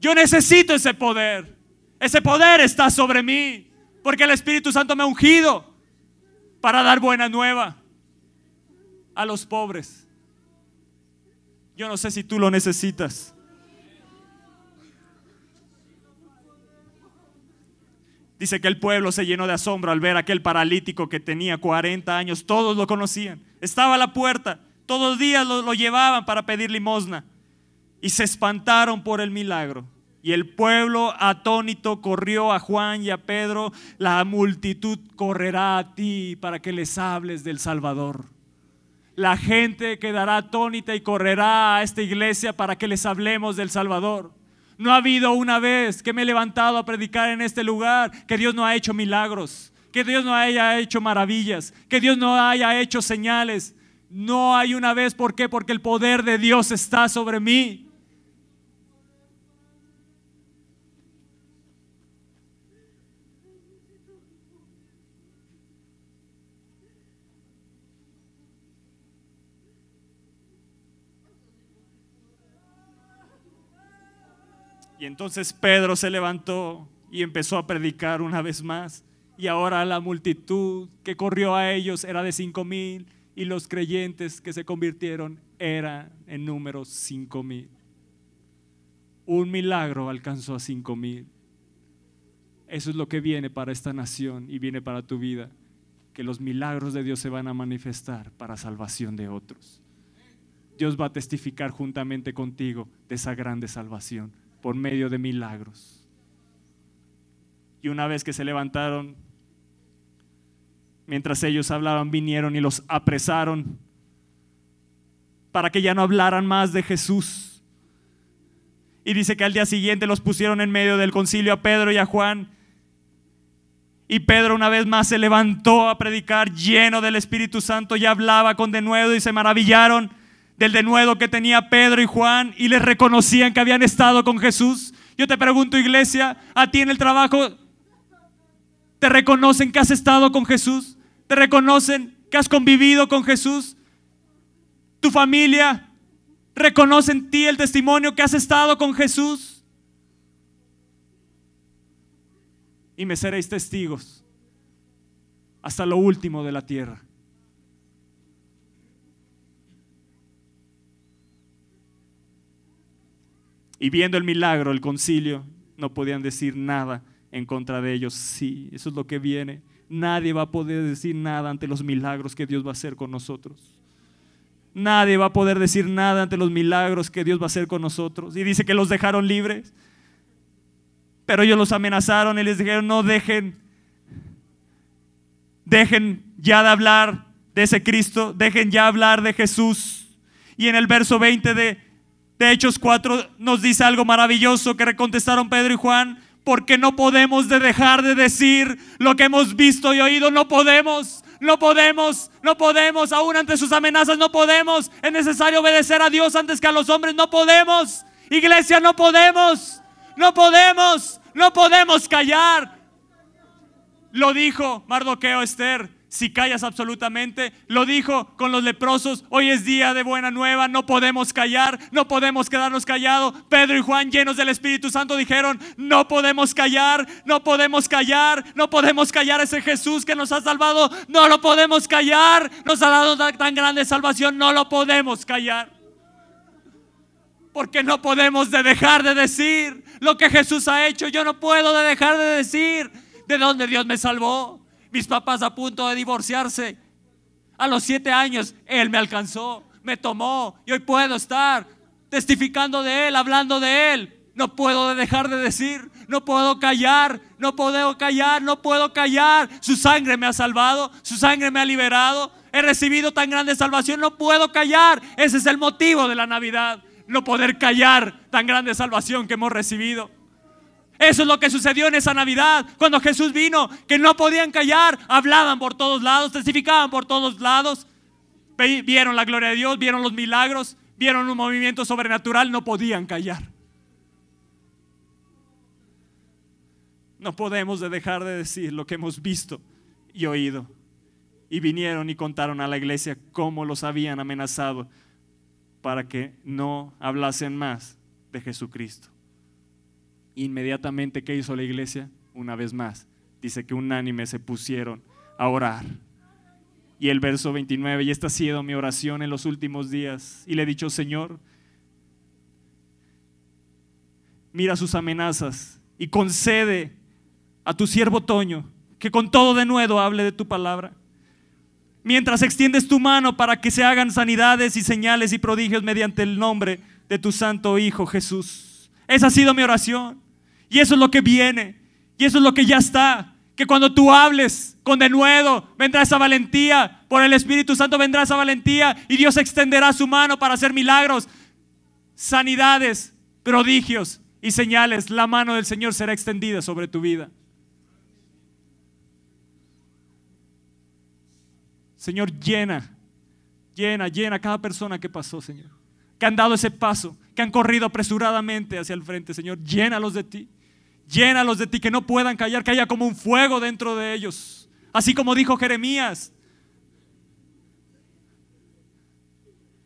Yo necesito ese poder. Ese poder está sobre mí. Porque el Espíritu Santo me ha ungido para dar buena nueva a los pobres. Yo no sé si tú lo necesitas. Dice que el pueblo se llenó de asombro al ver a aquel paralítico que tenía 40 años. Todos lo conocían. Estaba a la puerta. Todos los días lo, lo, llevaban para pedir limosna. Y se espantaron por el milagro. Y el pueblo atónito corrió a Juan y a Pedro. La multitud correrá a ti para que les hables del Salvador. la gente quedará atónita y correrá a esta iglesia para que les hablemos del Salvador. No ha habido una vez que me he levantado a predicar en este lugar que Dios no ha hecho milagros, que Dios no haya hecho maravillas, que Dios no haya hecho señales. No hay una vez, ¿por qué? Porque el poder de Dios está sobre mí. Entonces Pedro se levantó y empezó a predicar una vez más. Y ahora la multitud que corrió a ellos era de cinco mil y los creyentes que se convirtieron eran en número cinco mil. Un milagro alcanzó a cinco mil. Eso es lo que viene para esta nación y viene para tu vida. Que los milagros de Dios se van a manifestar para salvación de otros. Dios va a testificar juntamente contigo de esa grande salvación por medio de milagros. Y una vez que se levantaron, mientras ellos hablaban, vinieron y los apresaron para que ya no hablaran más de Jesús. Y dice que al día siguiente los pusieron en medio del concilio a Pedro y a Juan. Y Pedro una vez más se levantó a predicar lleno del Espíritu Santo y hablaba con denuedo y se maravillaron del denuedo que tenía Pedro y Juan y les reconocían que habían estado con Jesús. Yo te pregunto, iglesia, a ti en el trabajo, ¿te reconocen que has estado con Jesús? ¿Te reconocen que has convivido con Jesús? ¿Tu familia reconoce en ti el testimonio que has estado con Jesús? Y me seréis testigos hasta lo último de la tierra. Y viendo el milagro, el concilio, no podían decir nada en contra de ellos. Sí, eso es lo que viene. Nadie va a poder decir nada ante los milagros que Dios va a hacer con nosotros. Nadie va a poder decir nada ante los milagros que Dios va a hacer con nosotros. Y dice que los dejaron libres. Pero ellos los amenazaron y les dijeron, no dejen, dejen ya de hablar de ese Cristo, dejen ya hablar de Jesús. Y en el verso 20 de, de Hechos 4 nos dice algo maravilloso que contestaron Pedro y Juan, porque no podemos de dejar de decir lo que hemos visto y oído, no podemos, no podemos, no podemos, aún ante sus amenazas no podemos, es necesario obedecer a Dios antes que a los hombres, no podemos, iglesia, no podemos, no podemos, no podemos callar. Lo dijo Mardoqueo Esther, si callas absolutamente. Lo dijo con los leprosos, hoy es día de buena nueva, no podemos callar, no podemos quedarnos callados. Pedro y Juan, llenos del Espíritu Santo, dijeron, no podemos callar, no podemos callar, no podemos callar ese Jesús que nos ha salvado, no lo podemos callar, nos ha dado tan grande salvación, no lo podemos callar. Porque no podemos de dejar de decir lo que Jesús ha hecho. Yo no puedo de dejar de decir de dónde Dios me salvó mis papás a punto de divorciarse. A los siete años, Él me alcanzó, me tomó y hoy puedo estar testificando de Él, hablando de Él. No puedo dejar de decir, no puedo callar, no puedo callar, no puedo callar. Su sangre me ha salvado, su sangre me ha liberado. He recibido tan grande salvación, no puedo callar. Ese es el motivo de la Navidad, no poder callar tan grande salvación que hemos recibido. Eso es lo que sucedió en esa Navidad, cuando Jesús vino, que no podían callar, hablaban por todos lados, testificaban por todos lados, vieron la gloria de Dios, vieron los milagros, vieron un movimiento sobrenatural, no podían callar. No podemos dejar de decir lo que hemos visto y oído. Y vinieron y contaron a la iglesia cómo los habían amenazado para que no hablasen más de Jesucristo. Inmediatamente, ¿qué hizo la iglesia? Una vez más, dice que unánime se pusieron a orar. Y el verso 29, y esta ha sido mi oración en los últimos días. Y le he dicho, Señor, mira sus amenazas y concede a tu siervo Toño que con todo de nuevo hable de tu palabra. Mientras extiendes tu mano para que se hagan sanidades y señales y prodigios mediante el nombre de tu santo Hijo Jesús. Esa ha sido mi oración. Y eso es lo que viene. Y eso es lo que ya está. Que cuando tú hables con denuedo, vendrá esa valentía. Por el Espíritu Santo vendrá esa valentía y Dios extenderá su mano para hacer milagros, sanidades, prodigios y señales. La mano del Señor será extendida sobre tu vida. Señor, llena, llena, llena cada persona que pasó, Señor. Que han dado ese paso, que han corrido apresuradamente hacia el frente, Señor. Llénalos de ti. Llénalos de ti, que no puedan callar, que haya como un fuego dentro de ellos. Así como dijo Jeremías.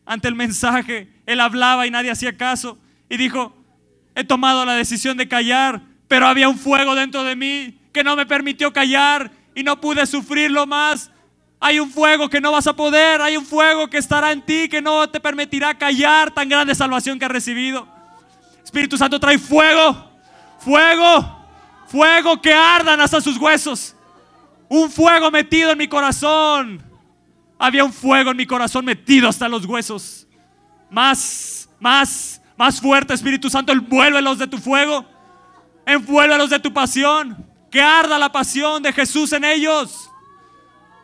Ante el mensaje, él hablaba y nadie hacía caso. Y dijo, he tomado la decisión de callar, pero había un fuego dentro de mí que no me permitió callar y no pude sufrirlo más. Hay un fuego que no vas a poder, hay un fuego que estará en ti que no te permitirá callar tan grande salvación que has recibido. Espíritu Santo trae fuego, fuego, fuego que ardan hasta sus huesos. Un fuego metido en mi corazón. Había un fuego en mi corazón metido hasta los huesos. Más, más, más fuerte, Espíritu Santo, envuélvelos de tu fuego. Envuélvelos de tu pasión. Que arda la pasión de Jesús en ellos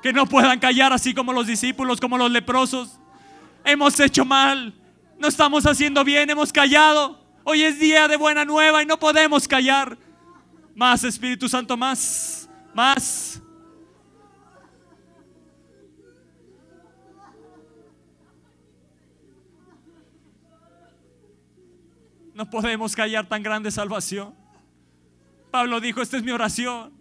que no puedan callar así como los discípulos, como los leprosos. Hemos hecho mal, no estamos haciendo bien, hemos callado. Hoy es día de buena nueva y no podemos callar. Más Espíritu Santo, más, más. No podemos callar tan grande salvación. Pablo dijo, esta es mi oración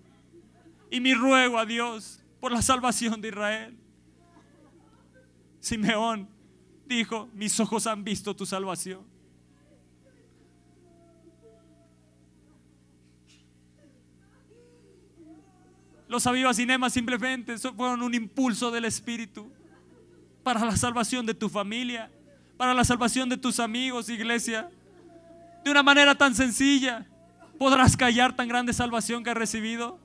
y mi ruego a Dios por la salvación de Israel. Simeón dijo, mis ojos han visto tu salvación. Los avivas cinemas simplemente fueron un impulso del Espíritu para la salvación de tu familia, para la salvación de tus amigos, iglesia. De una manera tan sencilla, podrás callar tan grande salvación que has recibido.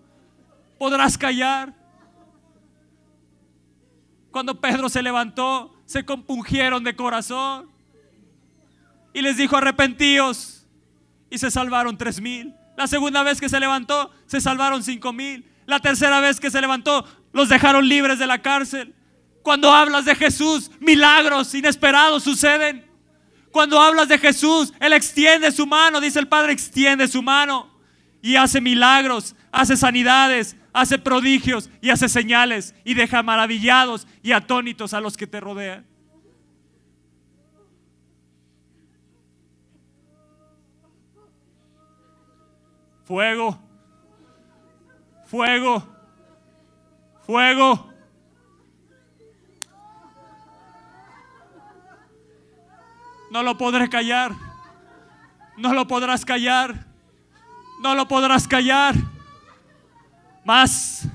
Podrás callar. Cuando Pedro se levantó, se compungieron de corazón y les dijo arrepentíos y se salvaron tres mil. La segunda vez que se levantó, se salvaron cinco mil. La tercera vez que se levantó, los dejaron libres de la cárcel. Cuando hablas de Jesús, milagros inesperados suceden. Cuando hablas de Jesús, Él extiende su mano, dice el Padre, extiende su mano y hace milagros, hace sanidades, hace prodigios y hace señales y deja maravillados y atónitos a los que te rodean. Fuego, fuego, fuego. No lo podré callar. No lo podrás callar. No lo podrás callar. Más.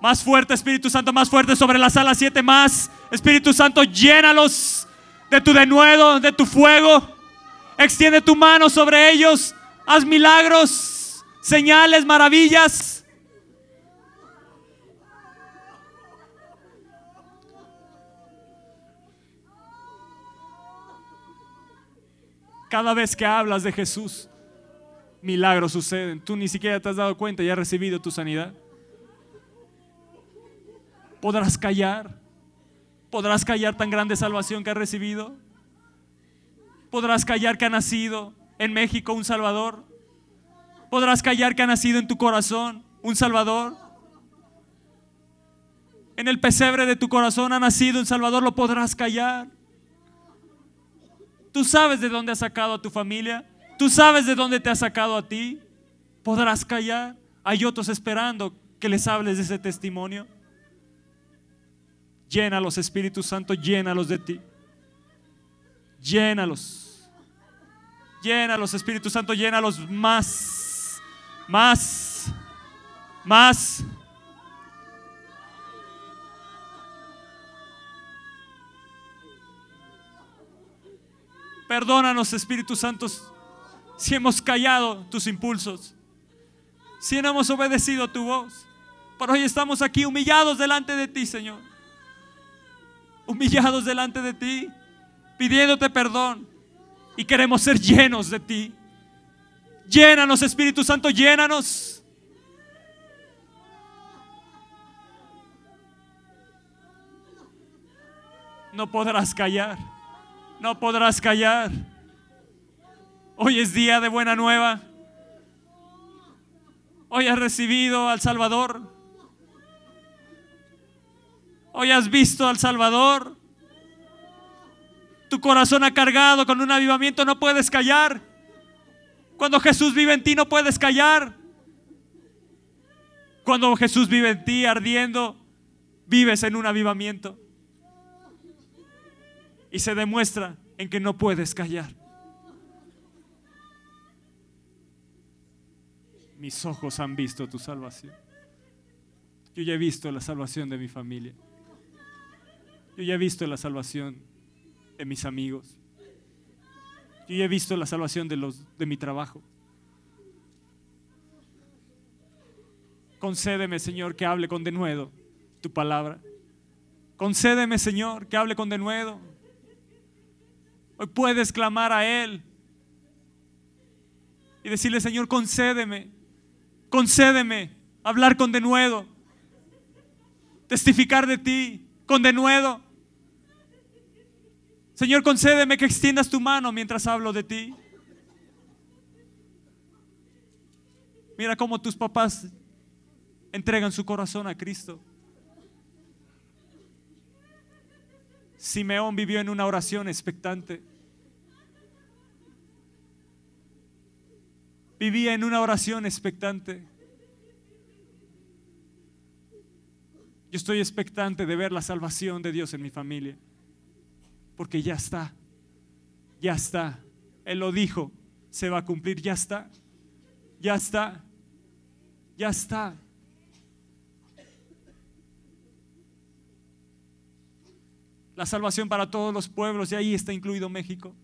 Más fuerte, Espíritu Santo, más fuerte sobre la sala 7. Más. Espíritu Santo, llénalos de tu denuedo, de tu fuego. Extiende tu mano sobre ellos. Haz milagros, señales, maravillas. Cada vez que hablas de Jesús, milagros suceden. Tú ni siquiera te has dado cuenta y has recibido tu sanidad. ¿Podrás callar? ¿Podrás callar tan grande salvación que has recibido? ¿Podrás callar que ha nacido en México un Salvador? ¿Podrás callar que ha nacido en tu corazón un Salvador? En el pesebre de tu corazón ha nacido un Salvador, lo podrás callar. Tú sabes de dónde has sacado a tu familia. Tú sabes de dónde te ha sacado a ti. Podrás callar. Hay otros esperando que les hables de ese testimonio. Llénalos, Espíritu Santo, llénalos de ti. Llénalos. Llénalos, Espíritu Santo, llénalos más. Más. Más. Perdónanos, Espíritu Santo, si hemos callado tus impulsos, si no hemos obedecido tu voz. pero hoy estamos aquí humillados delante de ti, Señor. Humillados delante de ti, pidiéndote perdón y queremos ser llenos de ti. Llénanos, Espíritu Santo, llénanos. No podrás callar. No podrás callar. Hoy es día de buena nueva. Hoy has recibido al Salvador. Hoy has visto al Salvador. Tu corazón ha cargado con un avivamiento, no puedes callar. Cuando Jesús vive en ti, no puedes callar. Cuando Jesús vive en ti ardiendo, vives en un avivamiento. Y se demuestra en que no puedes callar. Mis ojos han visto tu salvación. Yo ya he visto la salvación de mi familia. Yo ya he visto la salvación de mis amigos. Yo ya he visto la salvación de los de mi trabajo. Concédeme, Señor, que hable con denuedo tu palabra. Concédeme, Señor, que hable con denuedo. Hoy puedes clamar a Él y decirle, Señor, concédeme, concédeme hablar con denuedo, testificar de ti con denuedo. Señor, concédeme que extiendas tu mano mientras hablo de ti. Mira cómo tus papás entregan su corazón a Cristo. Simeón vivió en una oración expectante. Vivía en una oración expectante. Yo estoy expectante de ver la salvación de Dios en mi familia. Porque ya está. Ya está. Él lo dijo. Se va a cumplir. Ya está. Ya está. Ya está. La salvación para todos los pueblos y ahí está incluido México.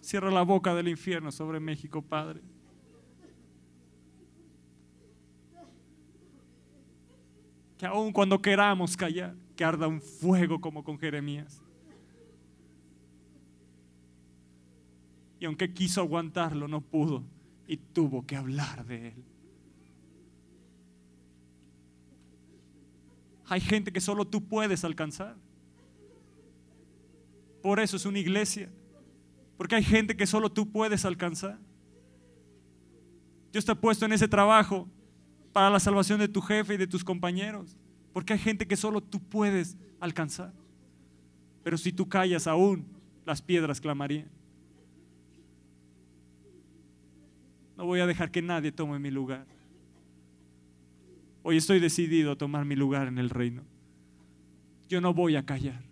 Cierra la boca del infierno sobre México, Padre. Que aun cuando queramos callar, que arda un fuego como con Jeremías. Y aunque quiso aguantarlo, no pudo y tuvo que hablar de él. Hay gente que solo tú puedes alcanzar. Por eso es una iglesia. Porque hay gente que solo tú puedes alcanzar. Dios te ha puesto en ese trabajo para la salvación de tu jefe y de tus compañeros. Porque hay gente que solo tú puedes alcanzar. Pero si tú callas aún, las piedras clamarían. No voy a dejar que nadie tome mi lugar. Hoy estoy decidido a tomar mi lugar en el reino. Yo no voy a callar.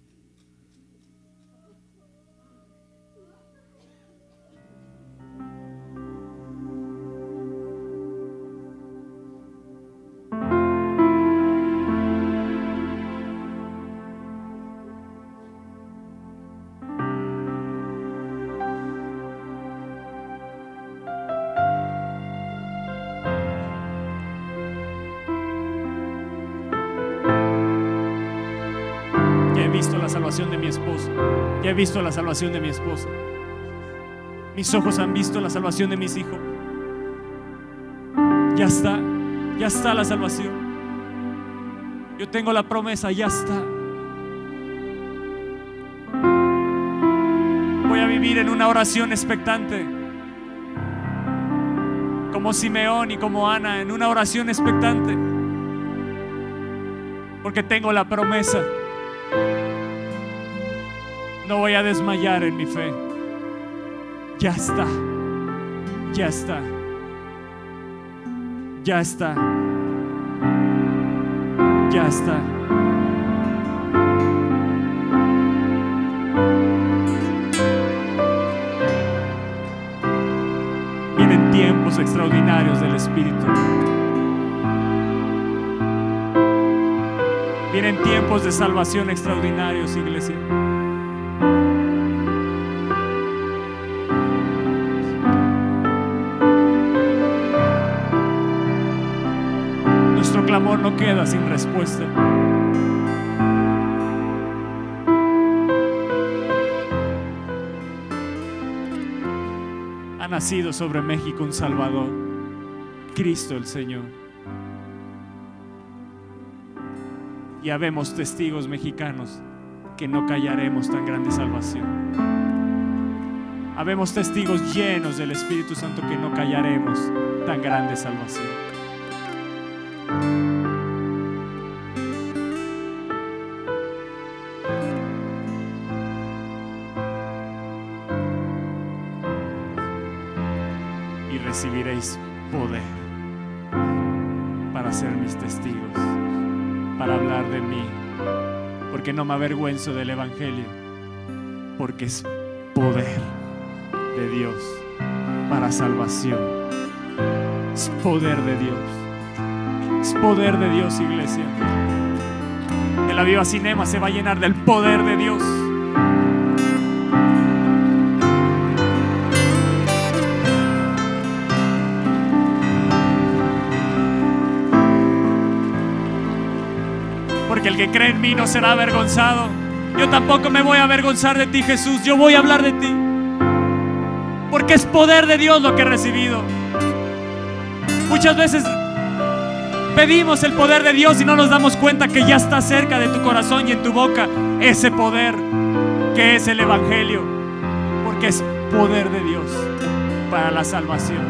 He visto la salvación de mi esposa. Mis ojos han visto la salvación de mis hijos. Ya está, ya está la salvación. Yo tengo la promesa, ya está. Voy a vivir en una oración expectante. Como Simeón y como Ana, en una oración expectante. Porque tengo la promesa no voy a desmayar en mi fe. Ya está. Ya está. Ya está. Ya está. Vienen tiempos extraordinarios del Espíritu. Vienen tiempos de salvación extraordinarios, iglesia. No queda sin respuesta. Ha nacido sobre México un Salvador, Cristo el Señor. Y habemos testigos mexicanos que no callaremos tan grande salvación. Habemos testigos llenos del Espíritu Santo que no callaremos tan grande salvación. Recibiréis poder para ser mis testigos, para hablar de mí, porque no me avergüenzo del Evangelio, porque es poder de Dios para salvación. Es poder de Dios. Es poder de Dios, iglesia. Que la viva cinema se va a llenar del poder de Dios. El que cree en mí no será avergonzado. Yo tampoco me voy a avergonzar de ti, Jesús. Yo voy a hablar de ti. Porque es poder de Dios lo que he recibido. Muchas veces pedimos el poder de Dios y no nos damos cuenta que ya está cerca de tu corazón y en tu boca ese poder que es el Evangelio. Porque es poder de Dios para la salvación.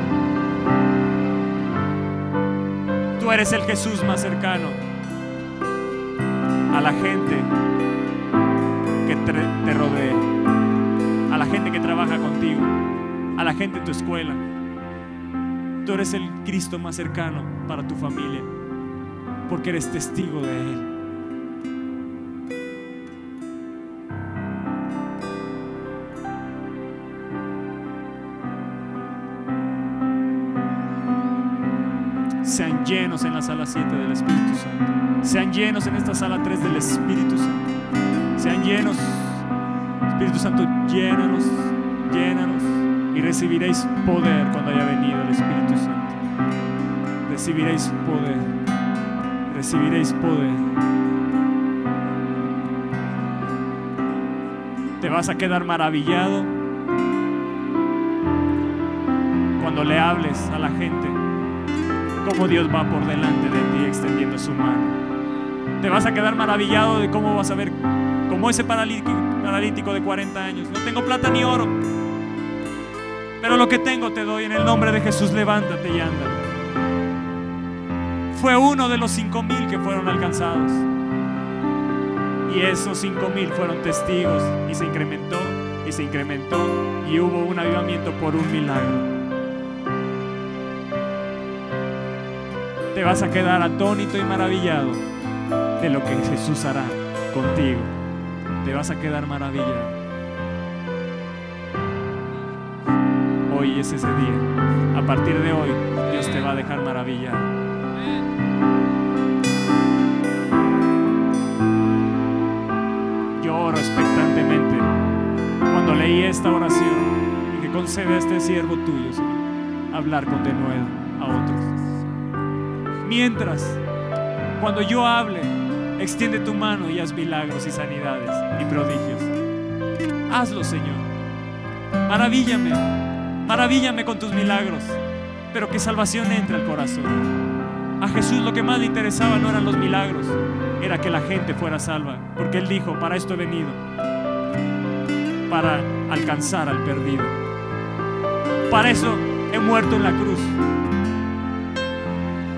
Tú eres el Jesús más cercano a la gente que te, rodea, a la gente que trabaja contigo, a la gente en tu escuela. Tú eres el Cristo más cercano para tu familia, porque eres testigo de Él. Llenos en la sala 7 del Espíritu Santo. Sean llenos en esta sala 3 del Espíritu Santo. Sean llenos. Espíritu Santo, llénanos, llénanos. Y recibiréis poder cuando haya venido el Espíritu Santo. Recibiréis poder. Recibiréis poder. Te vas a quedar maravillado cuando le hables a la gente cómo Dios va por delante de ti extendiendo su mano. Te vas a quedar maravillado de cómo vas a ver como ese paralítico, de 40 años. No tengo plata ni oro, pero lo que tengo te doy en el nombre de Jesús. Levántate y anda. Fue uno de los cinco mil que fueron alcanzados. Y esos cinco mil fueron testigos y se incrementó y se incrementó y hubo un avivamiento por un milagro. Te vas a quedar atónito y maravillado de lo que Jesús hará contigo. Te vas a quedar maravillado. Hoy es ese día. A partir de hoy, Dios te va a dejar maravillado. Yo expectantemente. Cuando leí esta oración, y que concede a este siervo tuyo, Señor, hablar con denuedo a otros. Mientras, cuando yo hable, extiende tu mano y haz milagros y sanidades y prodigios. Hazlo, Señor. Maravíllame, maravíllame con tus milagros, pero que salvación entre al corazón. A Jesús lo que más le interesaba no eran los milagros, era que la gente fuera salva, porque Él dijo, para esto he venido, para alcanzar al perdido. Para eso he muerto en la cruz,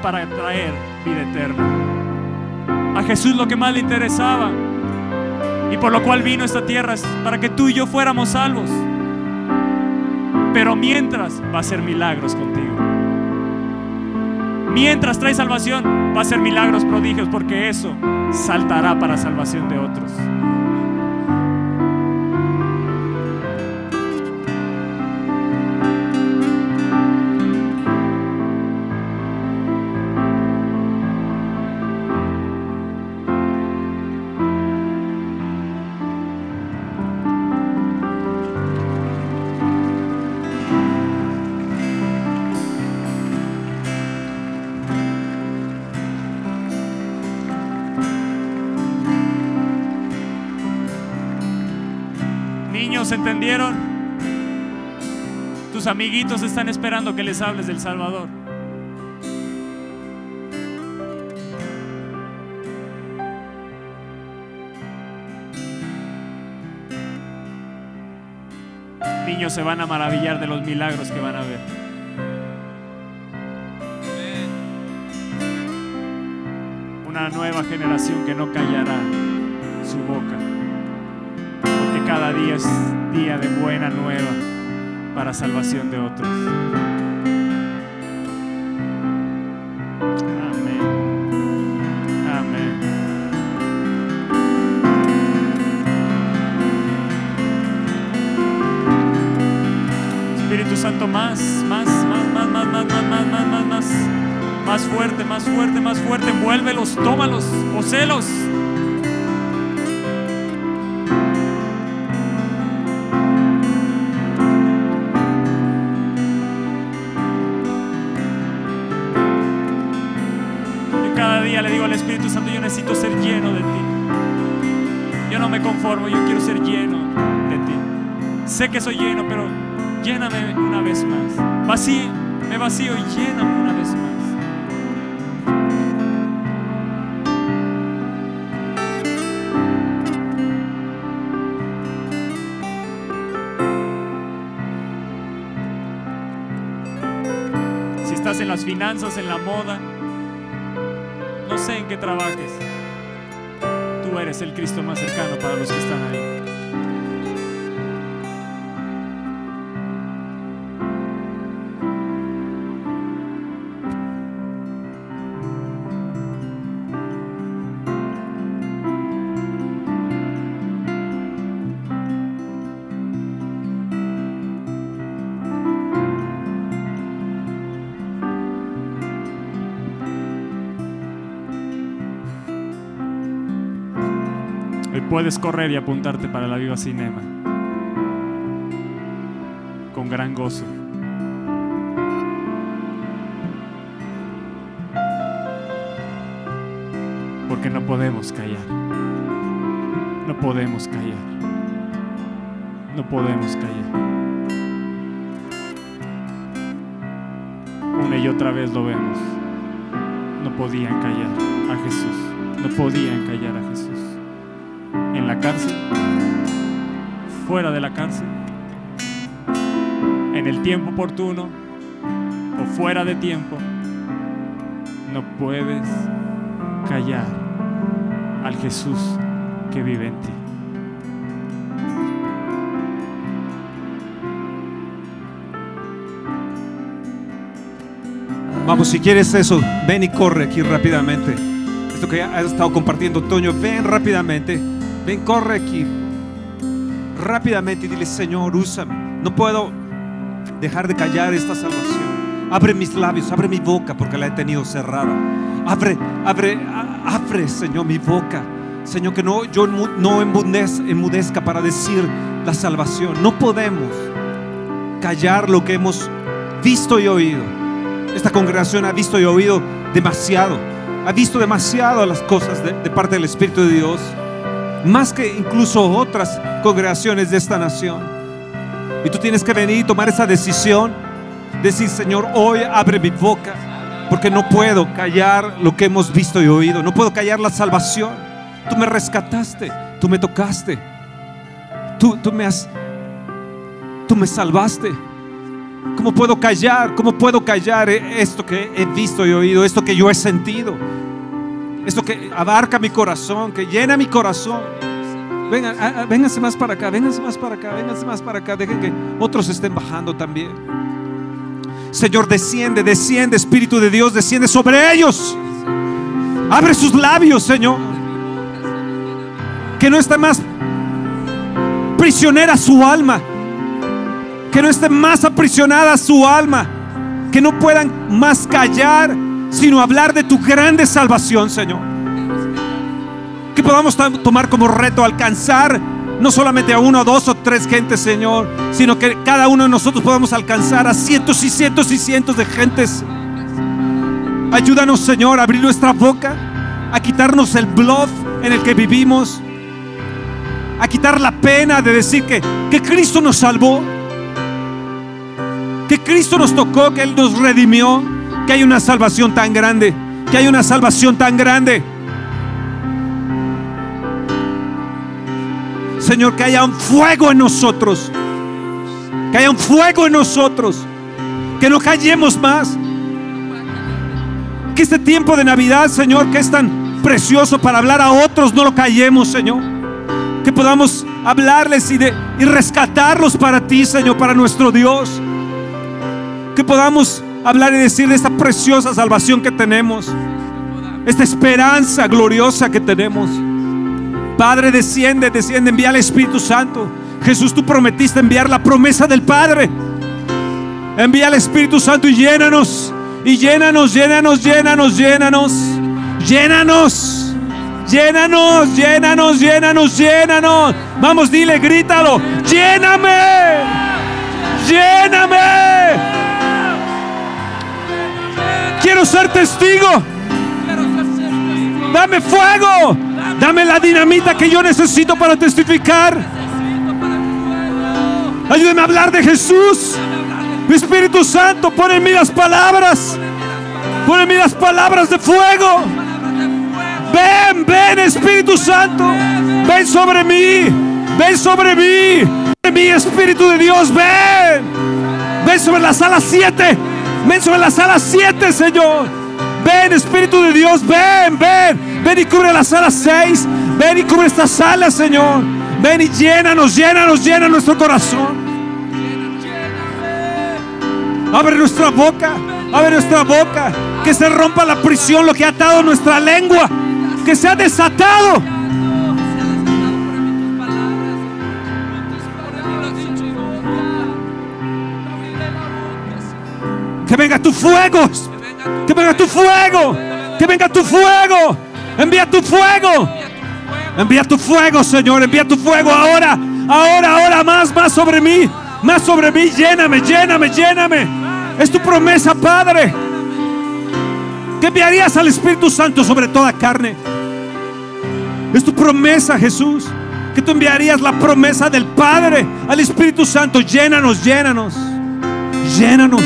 para traer vida eterna. A Jesús lo que más le interesaba y por lo cual vino esta tierra es para que tú y yo fuéramos salvos. Pero mientras va a hacer milagros contigo. Mientras trae salvación, va a hacer milagros, prodigios, porque eso saltará para salvación de otros. entendieron? Tus amiguitos están esperando que les hables del Salvador. Niños se van a maravillar de los milagros que van a ver. una nueva generación que no callará su boca, porque cada día es día de buena nueva para salvación de otros. Amén. Amén. Espíritu Santo, más, más, más, más, más, más, más, más, más, más, más. Más fuerte, más fuerte, más fuerte. Envuélvelos, tómalos, poselos. Santo, yo necesito ser lleno de ti. Yo no me conformo, yo quiero ser lleno de ti. Sé que soy lleno, pero lléname una vez más. Vacío, me vacío y lléname una vez más. Si estás en las finanzas, en la moda, qué trabajes, tú eres el Cristo más cercano para los que están ahí. Puedes correr y apuntarte para la Viva Cinema con gran gozo. Porque no podemos callar. No podemos callar. No podemos callar. Una y otra vez lo vemos. No podían callar a Jesús. No podían callar a Jesús en la cárcel, fuera de la cárcel, en el tiempo oportuno o fuera de tiempo, no puedes callar al Jesús que vive en ti.
Vamos, si quieres eso, ven y corre aquí rápidamente. Esto que has estado compartiendo, Toño, ven rápidamente. Ven, corre aquí. Rápidamente y dile, Señor, úsame. No puedo dejar de callar esta salvación. Abre mis labios, abre mi boca porque la he tenido cerrada. Abre, abre, abre, Señor, mi boca. Señor, que no, yo no no enmudez- enmudezca para decir la salvación. No podemos callar lo que hemos visto y oído. Esta congregación ha visto y oído demasiado. Ha visto demasiado las cosas de, de parte del Espíritu de Dios. Más que incluso otras congregaciones de esta nación. Y tú tienes que venir y tomar esa decisión. Decir, Señor, hoy abre mi boca. Porque no puedo callar lo que hemos visto y oído. No puedo callar la salvación. Tú me rescataste. Tú me tocaste. Tú, tú me has... Tú me salvaste. ¿Cómo puedo callar? ¿Cómo puedo callar esto que he visto y oído? Esto que yo he sentido. Esto que abarca mi corazón, que llena mi corazón. Vengan, ah, ah, vénganse más para acá, vénganse más para acá, vénganse más para acá. Dejen que otros estén bajando también. Señor, desciende, desciende, Espíritu de Dios, desciende sobre ellos. Abre sus labios, Señor. Que no esté más prisionera su alma que no esté más aprisionada su alma, que no puedan más callar, sino hablar de tu grande salvación, Señor. Que podamos tomar como reto alcanzar no solamente a uno, dos o tres gentes, Señor, sino que cada uno de nosotros podamos alcanzar a cientos y cientos y cientos de gentes. Ayúdanos, Señor, a abrir nuestra boca, a quitarnos el bluff en el que vivimos, a quitar la pena de decir que, que Cristo nos salvó que Cristo nos tocó, que Él nos redimió, que hay una salvación tan grande, que hay una salvación tan grande. Señor, que haya un fuego en nosotros, Que haya un fuego en nosotros. Que no callemos más. Que este tiempo de Navidad, Señor, que es tan precioso para hablar a otros, no lo callemos, Señor. Que podamos hablarles y, de, y rescatarlos para ti, Señor, para nuestro Dios. Que podamos hablar y decir de esta preciosa salvación que tenemos. Esta esperanza gloriosa que tenemos. Padre, desciende, desciende, envía al Espíritu Santo. Jesús, tú prometiste enviar la promesa del Padre. Envía al Espíritu Santo y llénanos. Y llénanos, llénanos, llénanos, llénanos. Llénanos. Llénanos, llénanos, llénanos, llénanos. Vamos, dile, grítalo. Lléname. Lléname. Quiero ser testigo. Dame fuego. Dame la dinamita que yo necesito para testificar. Ayúdame a hablar de Jesús. Espíritu Santo, pon en mí las palabras. Pon en mí las palabras de fuego. Ven, ven Espíritu Santo. Ven sobre mí. Ven sobre mí. Ven mi Espíritu de Dios. Ven. Ven sobre la sala 7. Ven sobre la sala 7, Señor. Ven Espíritu de Dios. Ven, ven. Ven y cubre la sala 6. Ven y cubre esta sala, Señor. Ven y llénanos, llénanos, llena nuestro corazón. Abre nuestra boca, abre nuestra boca. Que se rompa la prisión, lo que ha atado nuestra lengua. Que sea desatado. Que venga tu fuego. Que venga tu fuego. Que venga tu fuego. Envía tu fuego. Envía tu fuego, Señor. Envía tu fuego ahora. Ahora, ahora. Más, más sobre mí. Más sobre mí. Lléname, lléname, lléname. Es tu promesa, Padre. Que enviarías al Espíritu Santo sobre toda carne. Es tu promesa, Jesús. Que tú enviarías la promesa del Padre al Espíritu Santo. Llénanos, llénanos. Llénanos.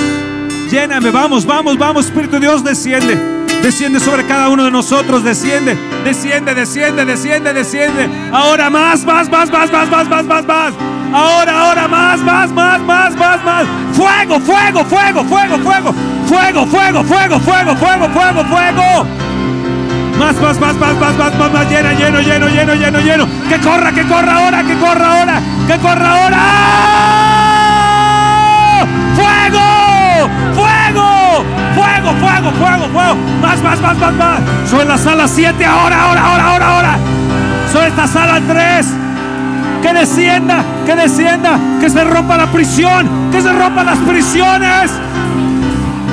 Lléname. Vamos, vamos, vamos. Espíritu de Dios, desciende. Desciende sobre cada uno de nosotros. Desciende, desciende, desciende, desciende, desciende. Ahora más, más, más, más, más, más, más, más, más. Ahora, ahora más, más, más, más, más, más. Fuego, fuego, fuego, fuego, fuego. Fuego, fuego, fuego, fuego, fuego, fuego, fuego. Más, más, más, más, más, más, más, más, lleno, lleno, lleno, lleno, lleno, lleno. Que corra, que corra ahora, que corra ahora, que corra ahora. ¡Fuego! ¡Fuego! ¡Fuego, fuego, fuego! Más, más, más, más, más. Sobre la sala 7, ahora, ahora, ahora, ahora, ahora. Sobre esta sala 3. Que descienda, que descienda, que se rompa la prisión, que se rompan las prisiones.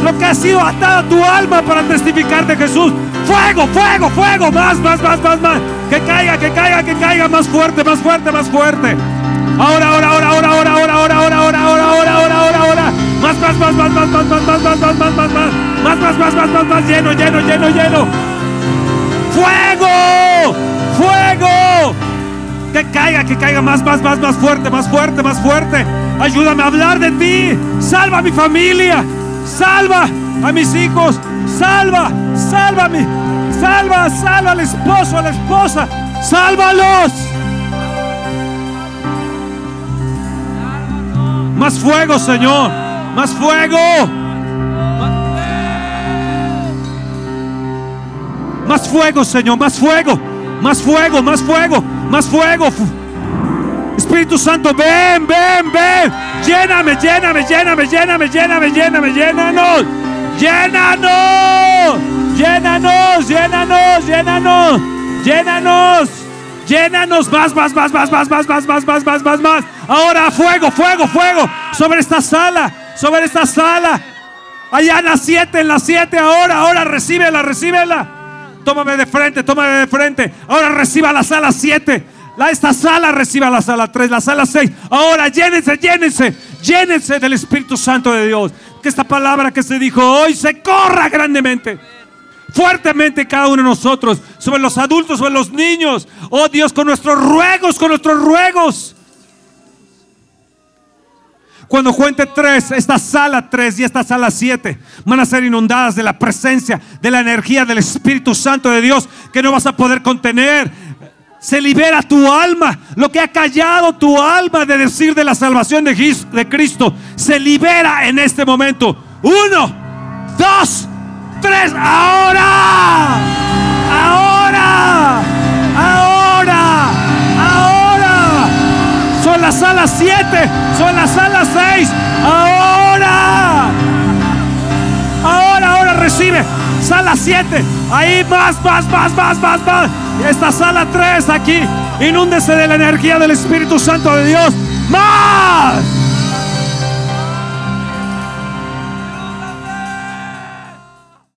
Lo que ha sido atado tu alma para testificar de Jesús. Fuego, fuego, fuego, más, más, más, más, más. Que caiga, que caiga, que caiga más fuerte, más fuerte, más fuerte. Ahora, ahora, ahora, ahora, ahora, ahora, ahora, ahora, ahora, ahora, ahora, ahora, ahora. Más, más, más, más, más, más, más, más, más, más, más, más, más, más, más, más, más, más, más, lleno, lleno, lleno, lleno. Fuego, fuego. Que caiga, que caiga más, más, más, más fuerte, más fuerte, más fuerte. Ayúdame a hablar de ti. Salva a mi familia. Salva a mis hijos. Salva, sálvame. Salva, salva al esposo, a la esposa. Sálvalos. Más fuego, Señor. Más fuego. Más fuego, Señor. Más fuego. Más fuego, más fuego, más fuego. Espíritu Santo, ven, ven, ven. Lléname, lléname, lléname, lléname, lléname, lléname, llénanos. Llénanos. Llénanos, llénanos, llénanos. Llénanos. Llénanos más, más, más, más, más, más, más, más, más, más, más, más. Ahora fuego, fuego, fuego sobre esta sala, sobre esta sala. Allá en las siete, en las siete, ahora, ahora, recíbela, recíbela. Tómame de frente, tómame de frente. Ahora reciba la sala 7. La, esta sala reciba la sala 3, la sala 6. Ahora llénense, llénense, llénense del Espíritu Santo de Dios. Que esta palabra que se dijo hoy se corra grandemente fuertemente cada uno de nosotros, sobre los adultos, sobre los niños. Oh Dios, con nuestros ruegos, con nuestros ruegos. Cuando cuente tres, esta sala tres y esta sala siete van a ser inundadas de la presencia, de la energía del Espíritu Santo de Dios que no vas a poder contener. Se libera tu alma. Lo que ha callado tu alma de decir de la salvación de, Cristo se libera en este momento. Uno, dos, tres. Ahora. Ahora. Ahora. Son las salas 7. Son las salas 6. Ahora. Ahora, ahora recibe. Sala 7. Ahí más, más, más, más, más, más. Esta sala 3 aquí. Inúndese de la energía del Espíritu Santo de Dios. Más.